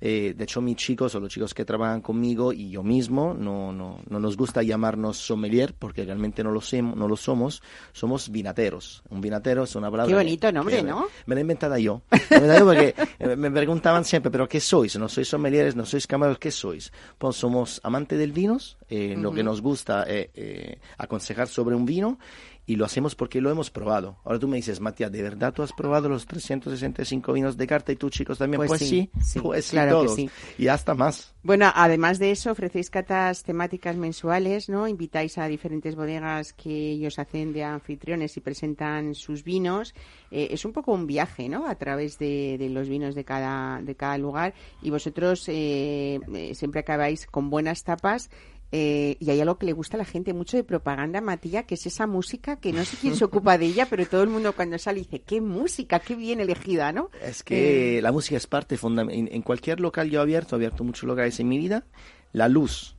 Eh, de hecho, mis chicos o los chicos que trabajan conmigo y yo mismo no, no, no nos gusta llamarnos sommelier porque realmente no lo, no lo somos, somos vinateros. Un vinatero es una palabra... Qué bonito nombre, ¿no? me la he inventada yo. Me la porque eh, me preguntaban siempre, ¿pero qué sois? No sois sommeliers, no sois camareros, ¿qué sois? Pues somos amantes del vino, eh, lo que nos gusta es eh, aconsejar sobre un vino y lo hacemos porque lo hemos probado. Ahora tú me dices, Matías, ¿de verdad tú has probado los 365 vinos de carta y tú chicos también? Pues Pues, sí, sí, sí, pues sí, claro que todos. sí. Y hasta más. Bueno, además de eso, ofrecéis catas temáticas mensuales, ¿no? Invitáis a diferentes bodegas que ellos hacen de anfitriones y presentan sus vinos. Eh, es un poco un viaje, ¿no? A través de, de los vinos de cada, de cada lugar. Y vosotros eh, eh, siempre acabáis con buenas tapas. Eh, y hay algo que le gusta a la gente mucho de propaganda, Matilla, que es esa música que no sé quién se ocupa de ella, pero todo el mundo cuando sale dice, qué música, qué bien elegida, ¿no? Es que la música es parte fundamental. En, en cualquier local yo he abierto, he abierto muchos locales en mi vida, la luz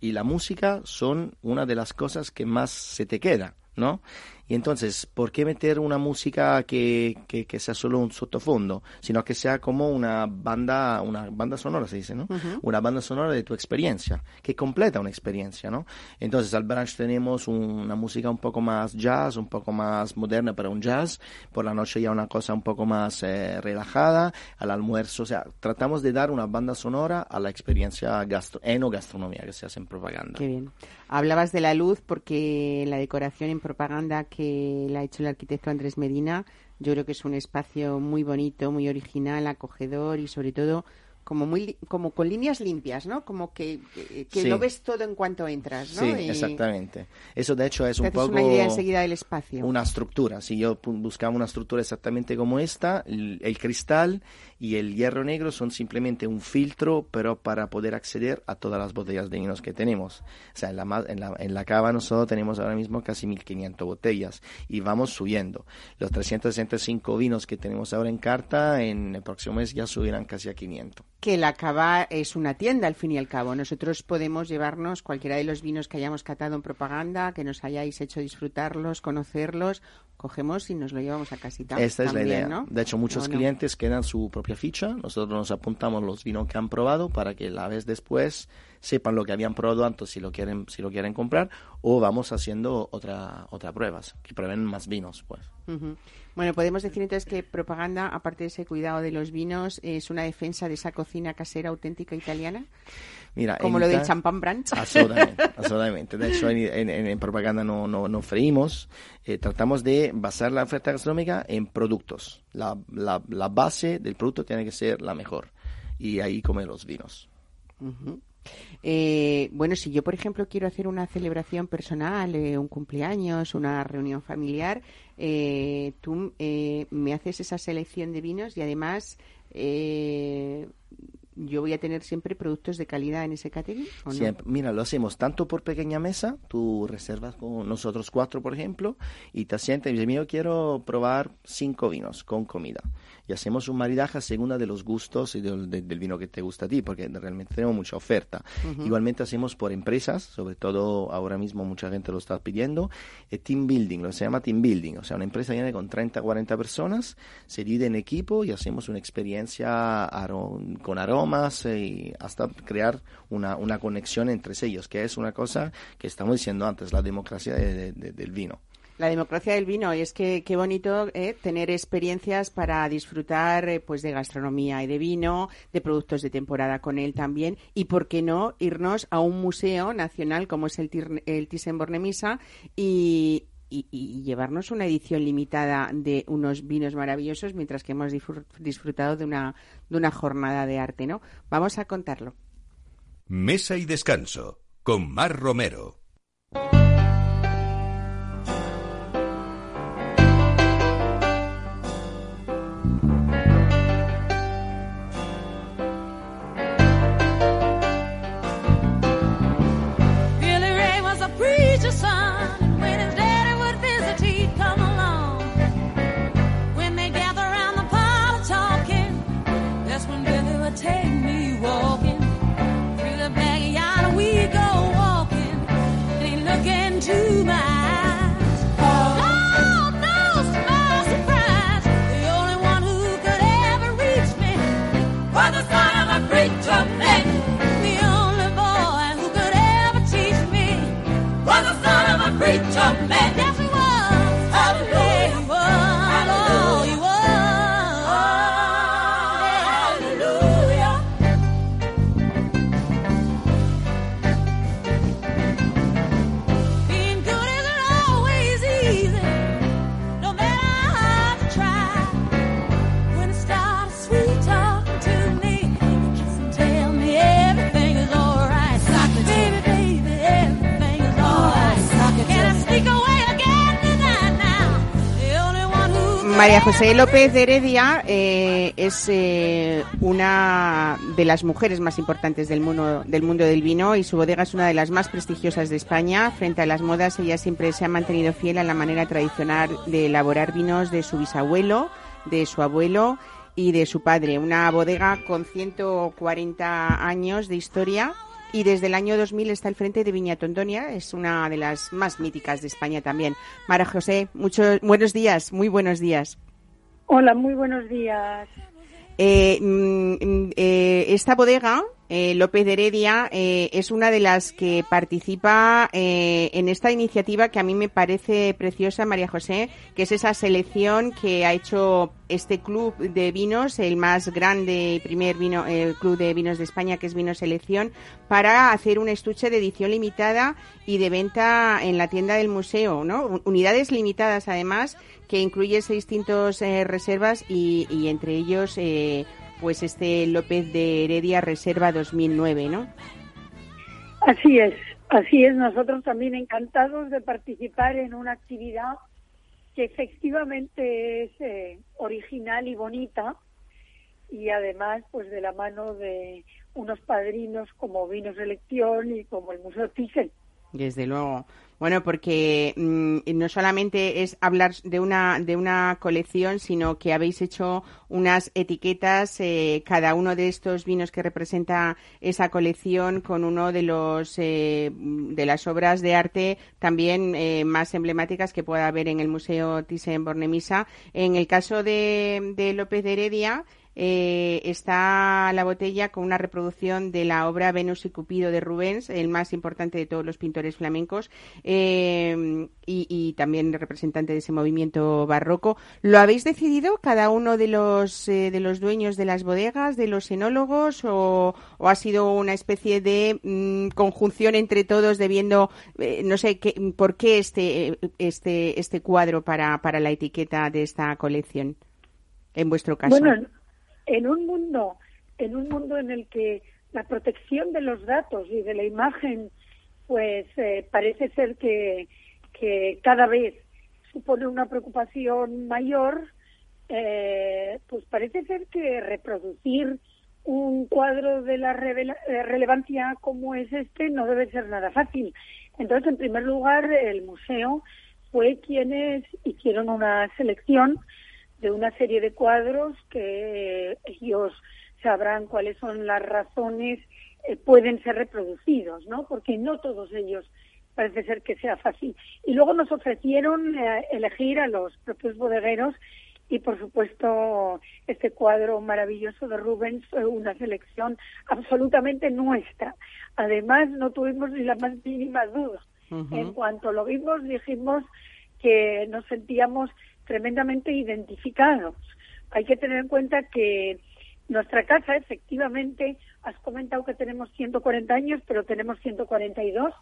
y la música son una de las cosas que más se te queda, ¿no? Y entonces, ¿por qué meter una música que, que, que sea solo un sottofondo? Sino que sea como una banda, una banda sonora, se dice, ¿no? Una banda sonora de tu experiencia, que completa una experiencia, ¿no? Entonces, al brunch tenemos una música un poco más jazz, un poco más moderna para un jazz. Por la noche ya una cosa un poco más eh, relajada. Al almuerzo, o sea, tratamos de dar una banda sonora a la experiencia gastro enogastronomía que se hace en propaganda. Qué bien. Hablabas de la luz porque la decoración en propaganda que la ha hecho el arquitecto Andrés Medina, yo creo que es un espacio muy bonito, muy original, acogedor y sobre todo como muy como con líneas limpias, ¿no? Como que, que, que Sí. lo ves todo en cuanto entras, ¿no? Sí, Y exactamente. Eso de hecho es un poco una idea enseguida del espacio. una estructura. Si yo buscaba una estructura exactamente como esta, el, el cristal y el hierro negro son simplemente un filtro, pero para poder acceder a todas las botellas de vinos que tenemos. O sea, en la, en la, en la cava nosotros tenemos ahora mismo casi 1500 botellas y vamos subiendo. Los 365 vinos que tenemos ahora en carta, en el próximo mes ya subirán casi a 500. Que la cava es una tienda al fin y al cabo. Nosotros podemos llevarnos cualquiera de los vinos que hayamos catado en propaganda, que nos hayáis hecho disfrutarlos, conocerlos, cogemos y nos lo llevamos a casita. Esta es la idea. ¿no? De hecho, muchos clientes quedan su propia ficha. Nosotros nos apuntamos los vinos que han probado para que la vez después sepan lo que habían probado antes si lo quieren si lo quieren comprar o vamos haciendo otra otra pruebas que prueben más vinos pues. Bueno, podemos decir entonces que propaganda, aparte de ese cuidado de los vinos, es una defensa de esa cocina casera auténtica italiana, mira como lo del champán brunch. Absolutamente, [LAUGHS] absolutamente. De hecho, en, en- en- en propaganda no, no, no freímos. Eh, tratamos de basar la oferta gastronómica en productos. La, la, la base del producto tiene que ser la mejor. Y ahí comer los vinos. Ujú. Eh, bueno, si yo, por ejemplo, quiero hacer una celebración personal, eh, un cumpleaños, una reunión familiar, eh, tú eh, me haces esa selección de vinos y además eh, yo voy a tener siempre productos de calidad en ese catering. ¿o no? Mira, lo hacemos tanto por pequeña mesa, tú reservas con nosotros cuatro, por ejemplo, y te sientas y dices, yo quiero probar cinco vinos con comida. Y hacemos un maridaje según de los gustos y del, del- del vino que te gusta a ti, porque realmente tenemos mucha oferta. Igualmente hacemos por empresas, sobre todo ahora mismo mucha gente lo está pidiendo, eh, team building, lo que se llama team building, o sea, una empresa viene con 30, 40 personas, se divide en equipo y hacemos una experiencia aro- con aromas eh, y hasta crear una, una conexión entre ellos, que es una cosa que estamos diciendo antes, la democracia de- de- de- del vino. La democracia del vino, y es que qué bonito eh, tener experiencias para disfrutar eh, pues de gastronomía y de vino, de productos de temporada con él también, y por qué no irnos a un museo nacional como es el, el Thyssen-Bornemisza y, y- llevarnos una edición limitada de unos vinos maravillosos mientras que hemos disfr- disfrutado de una, de una jornada de arte, ¿no? Vamos a contarlo. Mesa y descanso con Mar Romero. Easy, María José López de Heredia eh, es eh, una de las mujeres más importantes del mundo, del mundo del vino y su bodega es una de las más prestigiosas de España. Frente a las modas, ella siempre se ha mantenido fiel a la manera tradicional de elaborar vinos de su bisabuelo, de su abuelo y de su padre. Una bodega con 140 años de historia y desde el año 2000 está al frente de Viña Tondonia, es una de las más míticas de España también. Mara José, muchos buenos días, muy buenos días. Hola, muy buenos días. Eh, mm, mm, eh, esta bodega eh, López de Heredia eh, es una de las que participa eh, en esta iniciativa que a mí me parece preciosa, María José, que es esa selección que ha hecho este club de vinos, el más grande primer vino, club de vinos de España, que es Vino Selección, para hacer un estuche de edición limitada y de venta en la tienda del museo, ¿no? Unidades limitadas, además, que incluye seis distintos reservas y, y, entre ellos pues este López de Heredia Reserva 2009, ¿no? Así es, así es. Nosotros también encantados de participar en una actividad que efectivamente es eh, original y bonita y además pues de la mano de unos padrinos como Vino Selección y como el Museo Thyssen. Desde luego. Bueno, porque mm, no solamente es hablar de una, de una colección, sino que habéis hecho unas etiquetas, eh, cada uno de estos vinos que representa esa colección con uno de los, eh, de las obras de arte también eh, más emblemáticas que pueda haber en el Museo Thyssen-Bornemisza. En el caso de, de López de Heredia, eh, está la botella con una reproducción de la obra Venus y Cupido de Rubens, el más importante de todos los pintores flamencos eh, y, también representante de ese movimiento barroco. ¿Lo habéis decidido cada uno de los eh, de los dueños de las bodegas, de los enólogos, o, ha sido una especie de mm, conjunción entre todos, debiendo, no sé, qué, por qué este este este cuadro para para la etiqueta de esta colección? En vuestro caso en un mundo, en un mundo en el que la protección de los datos y de la imagen, pues eh, parece ser que, cada vez supone una preocupación mayor, eh, pues parece ser que reproducir un cuadro de la relevancia como es este no debe ser nada fácil. Entonces, en primer lugar, el museo fue quienes hicieron una selección de una serie de cuadros que ellos sabrán cuáles son las razones eh, pueden ser reproducidos, ¿no? Porque no todos ellos parece ser que sea fácil. Y luego nos ofrecieron eh, elegir a los propios bodegueros y por supuesto este cuadro maravilloso de Rubens fue una selección absolutamente nuestra. Además no tuvimos ni la más mínima duda. En cuanto lo vimos dijimos que nos sentíamos tremendamente identificados. Hay que tener en cuenta que nuestra casa, efectivamente, has comentado que tenemos 140 años, pero tenemos 142,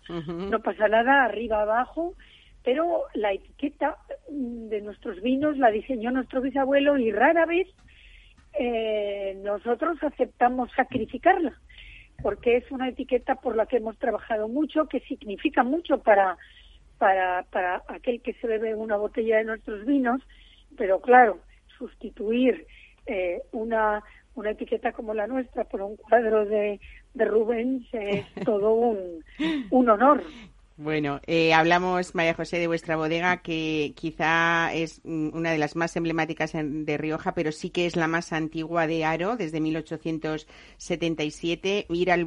no pasa nada, arriba, abajo, pero la etiqueta de nuestros vinos la diseñó nuestro bisabuelo y rara vez eh, nosotros aceptamos sacrificarla, porque es una etiqueta por la que hemos trabajado mucho, que significa mucho para para, para aquel que se bebe una botella de nuestros vinos, pero claro, sustituir eh, una, una etiqueta como la nuestra por un cuadro de, de Rubens es [LAUGHS] todo un, un honor. Bueno, eh, hablamos, María José, de vuestra bodega, que quizá es una de las más emblemáticas de Rioja, pero sí que es la más antigua de Aro, desde 1877. Ir al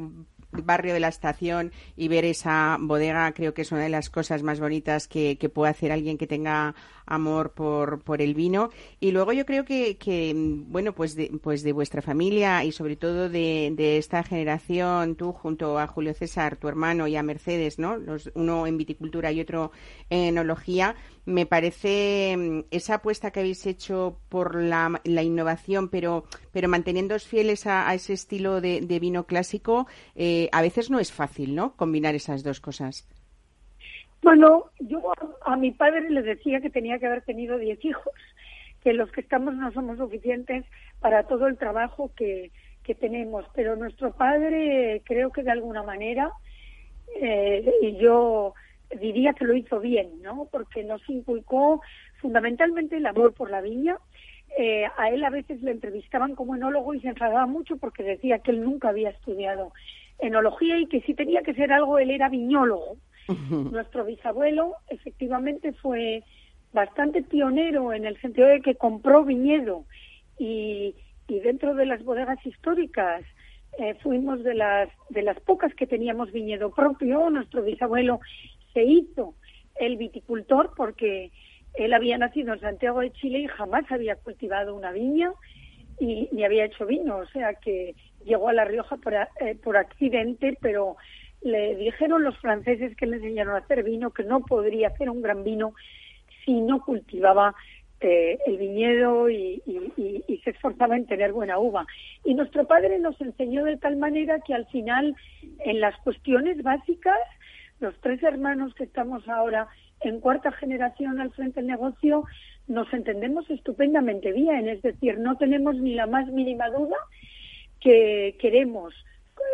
barrio de la estación y ver esa bodega creo que es una de las cosas más bonitas que, que puede hacer alguien que tenga amor por, por el vino. Y luego yo creo que, que bueno, pues de, pues de vuestra familia y sobre todo de, esta generación, tú junto a Julio César, tu hermano, y a Mercedes, ¿no? Los, uno en viticultura y otro en enología, me parece mm, esa apuesta que habéis hecho por la, la innovación, pero, pero manteniéndoos fieles a, ese estilo de, de vino clásico, eh, a veces no es fácil, ¿no? Combinar esas dos cosas. Bueno, yo a, mi padre le decía que tenía que haber tenido diez hijos, que los que estamos no somos suficientes para todo el trabajo que, que tenemos, pero nuestro padre creo que de alguna manera, eh, y yo diría que lo hizo bien, ¿no? Porque nos inculcó fundamentalmente el amor por la viña. Eh, a él a veces le entrevistaban como enólogo y se enfadaba mucho porque decía que él nunca había estudiado enología y que si tenía que ser algo él era viñólogo. Nuestro bisabuelo efectivamente fue bastante pionero en el sentido de que compró viñedo y, y dentro de las bodegas históricas eh, fuimos de las, de las pocas que teníamos viñedo propio. Nuestro bisabuelo se hizo el viticultor porque él había nacido en Santiago de Chile y jamás había cultivado una viña y ni había hecho vino, o sea que llegó a La Rioja por, eh, por accidente, pero le dijeron los franceses que le enseñaron a hacer vino que no podría hacer un gran vino si no cultivaba eh, el viñedo y, se esforzaba en tener buena uva. Y nuestro padre nos enseñó de tal manera que al final, en las cuestiones básicas, los tres hermanos que estamos ahora en cuarta generación al frente del negocio, nos entendemos estupendamente bien. Es decir, no tenemos ni la más mínima duda que queremos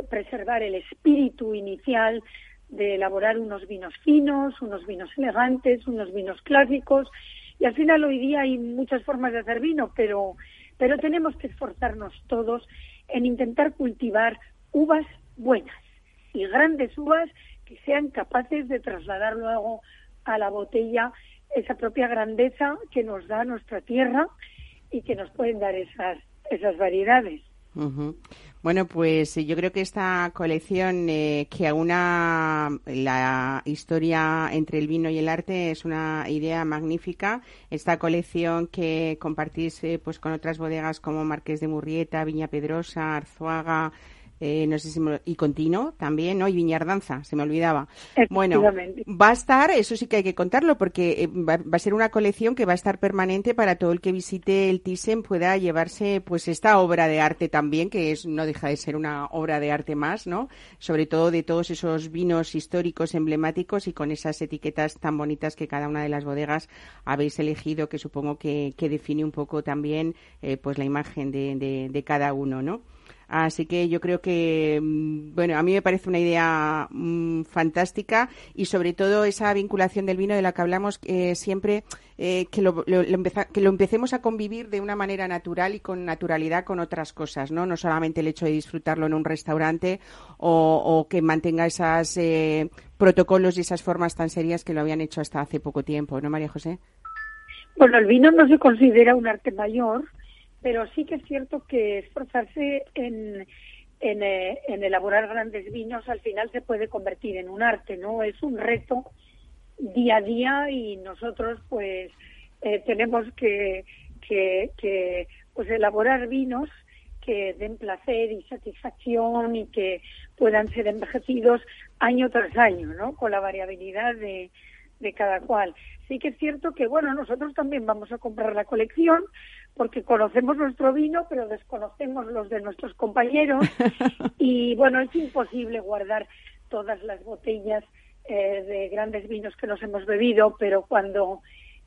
preservar el espíritu inicial de elaborar unos vinos finos, unos vinos elegantes, unos vinos clásicos. Y al final hoy día hay muchas formas de hacer vino, pero, pero tenemos que esforzarnos todos en intentar cultivar uvas buenas y grandes uvas que sean capaces de trasladar luego a la botella esa propia grandeza que nos da nuestra tierra y que nos pueden dar esas, esas variedades. Bueno, pues yo creo que esta colección eh, que aúna la historia entre el vino y el arte es una idea magnífica. Esta colección que compartís eh, pues con otras bodegas como Marqués de Murrieta, Viña Pedrosa, Arzuaga, eh, no sé si y Continuo también, ¿no? Y Viñardanza, se me olvidaba. Bueno, va a estar, eso sí que hay que contarlo, porque eh, va, a ser una colección que va a estar permanente para todo el que visite el Thyssen pueda llevarse pues esta obra de arte también, que es no deja de ser una obra de arte más, ¿no? Sobre todo de todos esos vinos históricos emblemáticos y con esas etiquetas tan bonitas que cada una de las bodegas habéis elegido, que supongo que, que define un poco también eh, pues la imagen de, de, de cada uno, ¿no? Así que yo creo que, mm, bueno, a mí me parece una idea mm, fantástica y sobre todo esa vinculación del vino de la que hablamos eh, siempre, eh, que, lo, que lo empecemos a convivir de una manera natural y con naturalidad con otras cosas, ¿no? No solamente el hecho de disfrutarlo en un restaurante o, que mantenga esos eh, protocolos y esas formas tan serias que lo habían hecho hasta hace poco tiempo, ¿no, María José? Bueno, el vino no se considera un arte mayor, pero sí que es cierto que esforzarse en, eh, en, elaborar grandes vinos al final se puede convertir en un arte, ¿no? Es un reto día a día y nosotros pues eh, tenemos que, que, que pues elaborar vinos que den placer y satisfacción y que puedan ser envejecidos año tras año, ¿no? Con la variabilidad de, de cada cual. Sí que es cierto que, bueno, nosotros también vamos a comprar la colección, porque conocemos nuestro vino, pero desconocemos los de nuestros compañeros [LAUGHS] y bueno, es imposible guardar todas las botellas eh, de grandes vinos que nos hemos bebido, pero cuando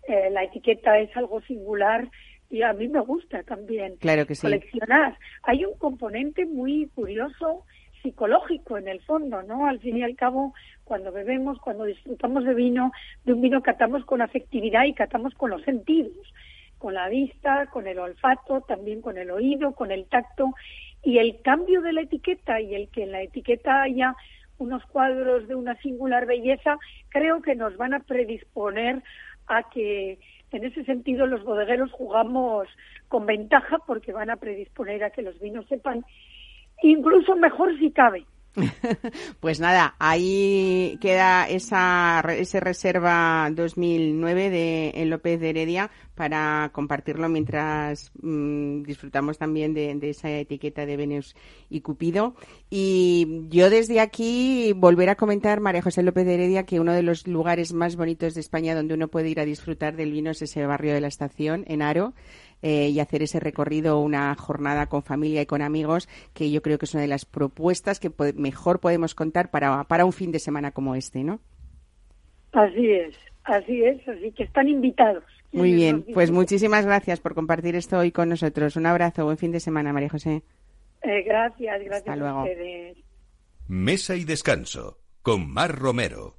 eh, la etiqueta es algo singular, y a mí me gusta también claro que coleccionar. Hay un componente muy curioso psicológico en el fondo, ¿no? Al fin y al cabo, cuando bebemos, cuando disfrutamos de vino, de un vino catamos con afectividad y catamos con los sentidos con la vista, con el olfato, también con el oído, con el tacto. Y el cambio de la etiqueta y el que en la etiqueta haya unos cuadros de una singular belleza, creo que nos van a predisponer a que en ese sentido los bodegueros jugamos con ventaja porque van a predisponer a que los vinos sepan incluso mejor si cabe. [LAUGHS] pues nada, ahí queda esa ese reserva 2009 de López de Heredia para compartirlo mientras mm, disfrutamos también de, esa etiqueta de Venus y Cupido. Y yo desde aquí volver a comentar, María José López de Heredia, que uno de los lugares más bonitos de España donde uno puede ir a disfrutar del vino es ese barrio de la estación, en Aro. Eh, y hacer ese recorrido, una jornada con familia y con amigos, que yo creo que es una de las propuestas que mejor podemos contar para, para un fin de semana como este, ¿no? Así es, así es, así que están invitados. Muy bien, pues muchísimas gracias por compartir esto hoy con nosotros. Un abrazo, buen fin de semana, María José. Eh, gracias, gracias Hasta luego. a ustedes. Mesa y descanso con Mar Romero.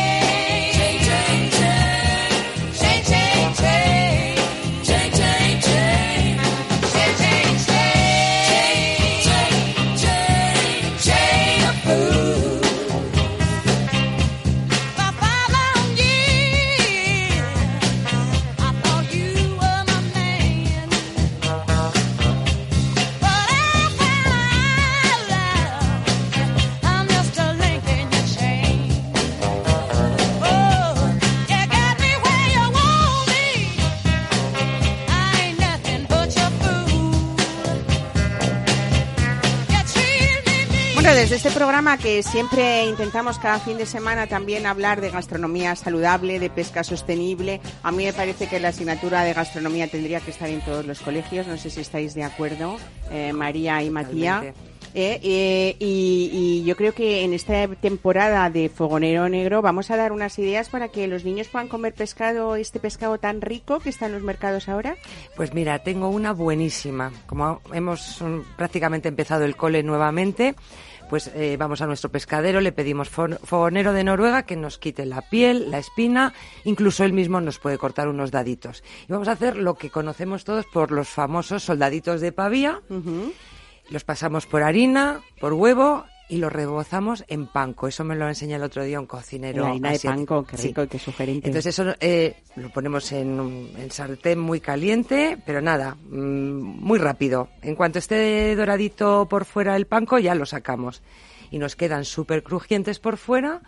Desde este programa que siempre intentamos cada fin de semana también hablar de gastronomía saludable, de pesca sostenible, a mí me parece que la asignatura de gastronomía tendría que estar en todos los colegios. No sé si estáis de acuerdo, eh, María y Matías. Eh, eh, y, y yo creo que en esta temporada de Fogonero Negro vamos a dar unas ideas para que los niños puedan comer pescado, este pescado tan rico que está en los mercados ahora. Pues mira, tengo una buenísima. Como hemos prácticamente empezado el cole nuevamente, pues eh, vamos a nuestro pescadero, le pedimos fo- fogonero de Noruega que nos quite la piel, la espina, incluso él mismo nos puede cortar unos daditos. Y vamos a hacer lo que conocemos todos por los famosos soldaditos de pavía. Los pasamos por harina, por huevo y los rebozamos en panco. Eso me lo enseñó el otro día un cocinero. La harina de panko, qué Sí. rico y qué sugerente. Entonces eso eh, lo ponemos en un en sartén muy caliente, pero nada, mm, muy rápido. En cuanto esté doradito por fuera el panco, ya lo sacamos. Y nos quedan súper crujientes por fuera,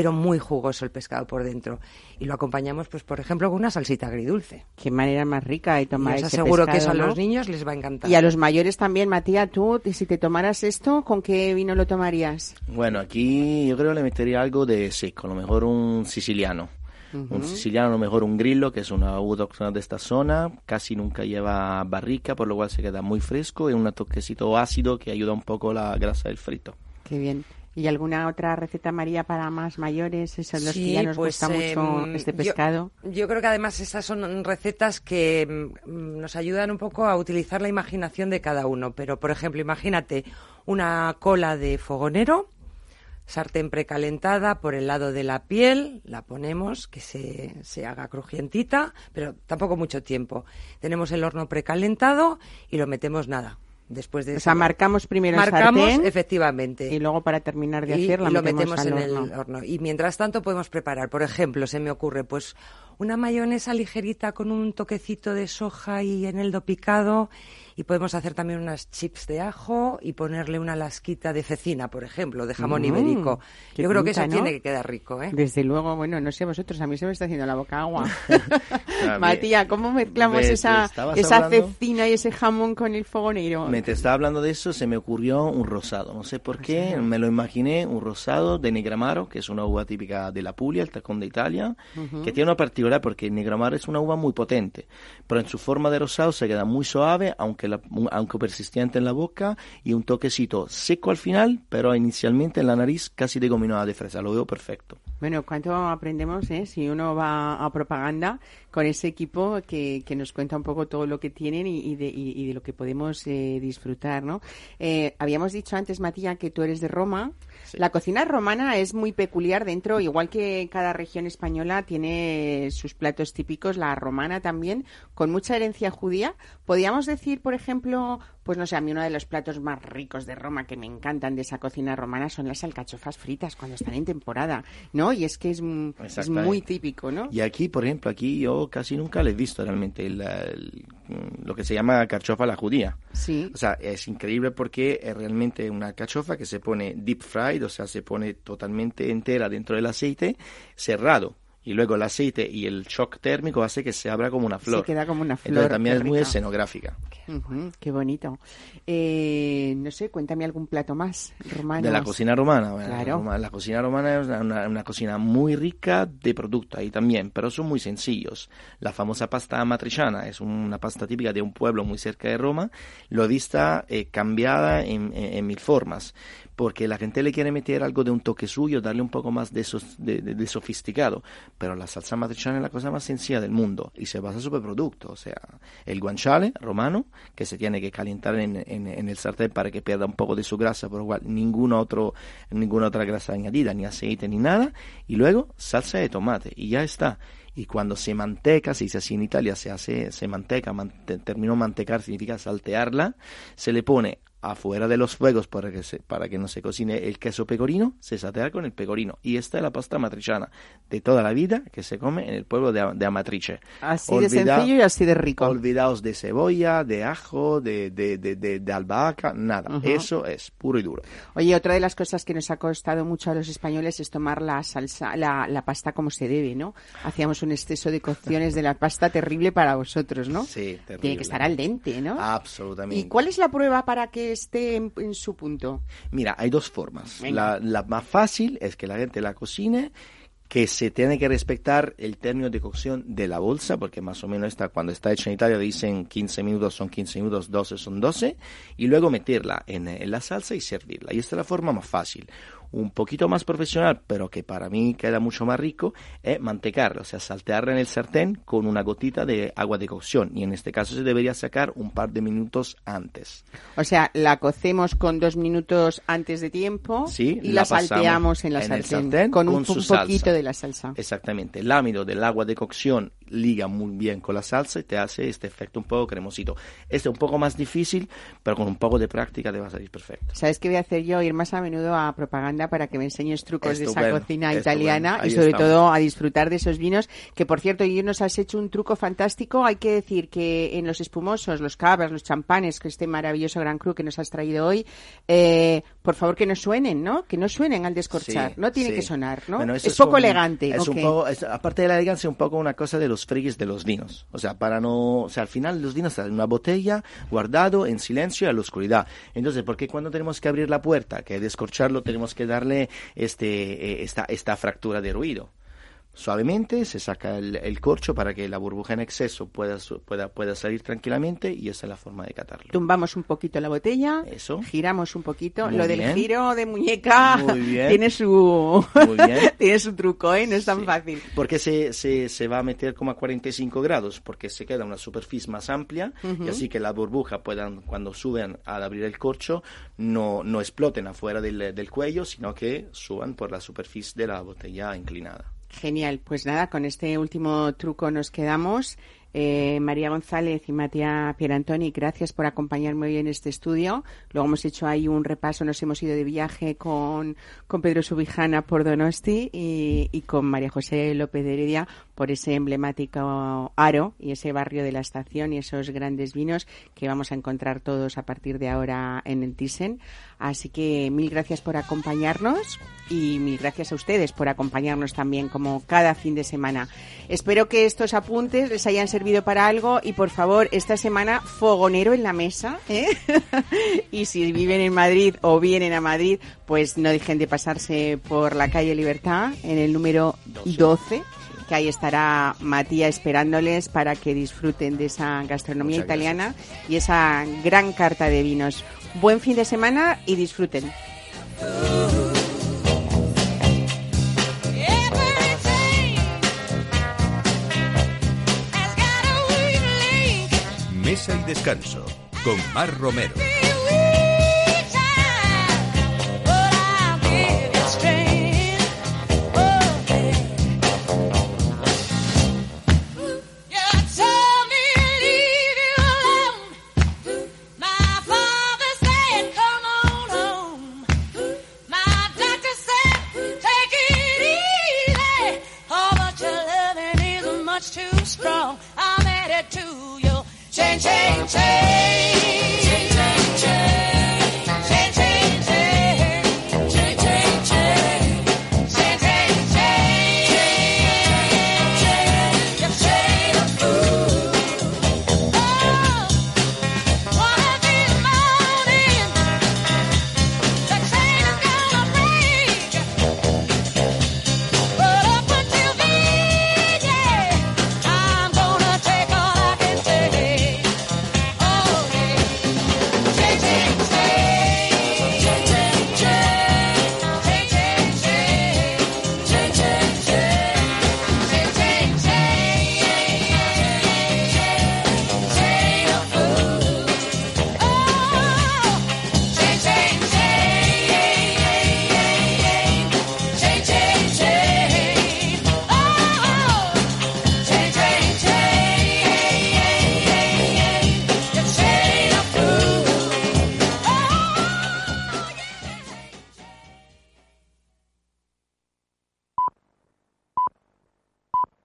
pero muy jugoso el pescado por dentro. Y lo acompañamos, pues por ejemplo, con una salsita agridulce. Qué manera más rica de Y tomar ese aseguro que eso pescado, a ¿no? los niños les va a encantar. Y a los mayores también, Matías, tú, si te tomaras esto, ¿con qué vino lo tomarías? Bueno, aquí yo creo que le metería algo de seco, a lo mejor un siciliano. Un siciliano, a lo mejor un grillo, que es una autóctona de esta zona, casi nunca lleva barrica, por lo cual se queda muy fresco y un toquecito ácido que ayuda un poco la grasa del frito. Qué bien. ¿Y alguna otra receta, María, para más mayores? Esos los que Sí, ya nos pues, gusta mucho em, este yo- pescado. Yo, creo que además estas son recetas que mm, nos ayudan un poco a utilizar la imaginación de cada uno. Pero, por ejemplo, imagínate una cola de fogonero, sartén precalentada por el lado de la piel, la ponemos que se, se haga crujientita, pero tampoco mucho tiempo. Tenemos el horno precalentado y lo metemos nada. Después de O sea, marcamos primero el marcamos sartén efectivamente y luego para terminar de y, hacer la y lo metemos, en horno. el horno. Y mientras tanto podemos preparar, por ejemplo, se me ocurre, pues una mayonesa ligerita con un toquecito de soja y eneldo picado. Y podemos hacer también unas chips de ajo y ponerle una lasquita de cecina, por ejemplo, de jamón Mm, ibérico. Yo creo que eso pinta, ¿no? tiene que quedar rico, ¿eh? Desde luego, bueno, no sé vosotros, a mí se me está haciendo la boca agua. [LAUGHS] [LAUGHS] Matías, ¿cómo mezclamos Ves, esa, esa hablando- cecina y ese jamón con el fogonero? Me te estaba hablando de eso, se me ocurrió un rosado. No sé por qué, me lo imaginé, un rosado de Negramaro, que es una uva típica de la Puglia, el tacón de Italia, que tiene una particularidad porque el Negramaro es una uva muy potente, pero en su forma de rosado se queda muy suave, aunque, aunque persistente en la boca, y un toquecito seco al final, pero inicialmente en la nariz casi de gominada de fresa. Lo veo perfecto. Bueno, ¿cuánto aprendemos eh? si uno va a propaganda con ese equipo que, que nos cuenta un poco todo lo que tienen y, de, y de lo que podemos eh, disfrutar, ¿no? Eh, habíamos dicho antes, Matías, que tú eres de Roma. Sí. La cocina romana es muy peculiar dentro, igual que cada región española tiene sus platos típicos, la romana también, con mucha herencia judía. Podríamos decir, por ejemplo, pues no sé, a mí uno de los platos más ricos de Roma que me encantan de esa cocina romana son las alcachofas fritas cuando están en temporada, ¿no? Y es que es, mm, muy típico, ¿no? Y aquí, por ejemplo, aquí yo casi nunca le he visto realmente el- el- lo que se llama carchofa a la judía. Sí. O sea, es increíble porque es realmente una cachofa que se pone deep fried, o sea, se pone totalmente entera dentro del aceite, cerrado. Y luego el aceite y el shock térmico hace que se abra como una flor. queda como una Entonces flor, también qué es muy escenográfica. Qué bonito. Eh, no sé, cuéntame algún plato más romano. De la cocina romana. bueno, Claro. la, la cocina romana es una, una- cocina muy rica de productos ahí también, pero son muy sencillos. La famosa pasta amatriciana es una pasta típica de un pueblo muy cerca de Roma, lo vista eh, cambiada en, en- en mil formas, porque la gente le quiere meter algo de un toque suyo, darle un poco más de, sos- de, de- de sofisticado, pero la salsa amatriciana es la cosa más sencilla del mundo y se basa sobre producto, o sea, el guanciale romano, que se tiene que calentar en, en- en el sartén para que pierda un poco de su grasa, por lo cual ningún otro, ninguna otra grasa añadida, ni aceite ni nada, y luego salsa de tomate, y ya está. Y cuando se manteca, se dice así en Italia, se hace, se manteca, mante, término mantecar significa saltearla, se le pone afuera de los fuegos para que, se, para que no se cocine el queso pecorino, se saltea con el pecorino. Y esta es la pasta matriciana de toda la vida que se come en el pueblo de, de Amatrice. Así de sencillo y así de rico. Olvidaos de cebolla, de ajo, de, de, de, de, de albahaca, nada. Eso es puro y duro. Oye, otra de las cosas que nos ha costado mucho a los españoles es tomar la salsa, la, la pasta como se debe, ¿no? Hacíamos un exceso de cocciones de la pasta terrible para vosotros, ¿no? Sí, terrible. Tiene que estar al dente, ¿no? Absolutamente. ¿Y cuál es la prueba para que que esté en, en su punto? Mira, hay dos formas. La más fácil es que la gente la cocine, que se tiene que respetar el término de cocción de la bolsa, porque más o menos está, cuando está hecha en Italia dicen 15 minutos son 15 minutos, 12 son 12, y luego meterla en, en la salsa y servirla. Y esta es la forma más fácil. Un poquito más profesional, pero que para mí queda mucho más rico, es mantecarla, o sea, saltearla en el sartén con una gotita de agua de cocción. Y en este caso se debería sacar un par de minutos antes. O sea, la cocemos con dos minutos antes de tiempo Sí, y la la, salteamos en la en el sartén, sartén con un, con su un salsa. poquito de la salsa. Exactamente, el ámido del agua de cocción liga muy bien con la salsa y te hace este efecto un poco cremosito. Este es un poco más difícil, pero con un poco de práctica te va a salir perfecto. ¿Sabes qué voy a hacer yo? Ir más a menudo a propaganda para que me enseñes trucos de esa Estupendo, cocina estupendo. italiana y sobre estamos. todo a disfrutar de esos vinos. Que por cierto, y nos has hecho un truco fantástico. Hay que decir que en los espumosos, los cabras, los champanes, que este maravilloso Gran Cru que nos has traído hoy, eh, por favor que no suenen, ¿no? Que no suenen al descorchar. Sí, no tiene sí. que sonar, ¿no? Bueno, eso es poco un- elegante. Es un ok. poco, es- aparte de la elegancia, un poco una cosa de los frigis de los vinos. O sea, para no, o sea, al final los vinos están en una botella, guardado, en silencio y a la oscuridad. Entonces, ¿por qué cuando tenemos que abrir la puerta, que descorcharlo, tenemos que darle este, eh, esta, esta fractura de ruido? Suavemente se saca el, el corcho para que la burbuja en exceso pueda, pueda, pueda salir tranquilamente y esa es la forma de catarlo. Tumbamos un poquito la botella, Eso. giramos un poquito. Muy Lo del giro de muñeca [LAUGHS] tiene su [LAUGHS] tiene su truco, ¿eh? No es tan fácil. Porque se, se, se va a meter como a 45 grados, porque se queda una superficie más amplia y así que la burbuja puedan, cuando suben al abrir el corcho, no, no exploten afuera del, del cuello, sino que suban por la superficie de la botella inclinada. Genial, pues nada, con este último truco nos quedamos. Eh, María González y Matías Pierantoni, gracias por acompañarme hoy en este estudio. Luego hemos hecho ahí un repaso, nos hemos ido de viaje con, con Pedro Subijana por Donosti y, y con María José López de Heredia por ese emblemático aro y ese barrio de la estación y esos grandes vinos que vamos a encontrar todos a partir de ahora en el Thyssen. Así que mil gracias por acompañarnos y mil gracias a ustedes por acompañarnos también como cada fin de semana. Espero que estos apuntes les hayan servido para algo y por favor esta semana fogonero en la mesa ¿eh? [LAUGHS] y si viven en Madrid o vienen a Madrid pues no dejen de pasarse por la calle Libertad en el número 12 que ahí estará Matías esperándoles para que disfruten de esa gastronomía Muchas italiana y esa gran carta de vinos. Buen fin de semana y disfruten. Mesa y descanso con Mar Romero.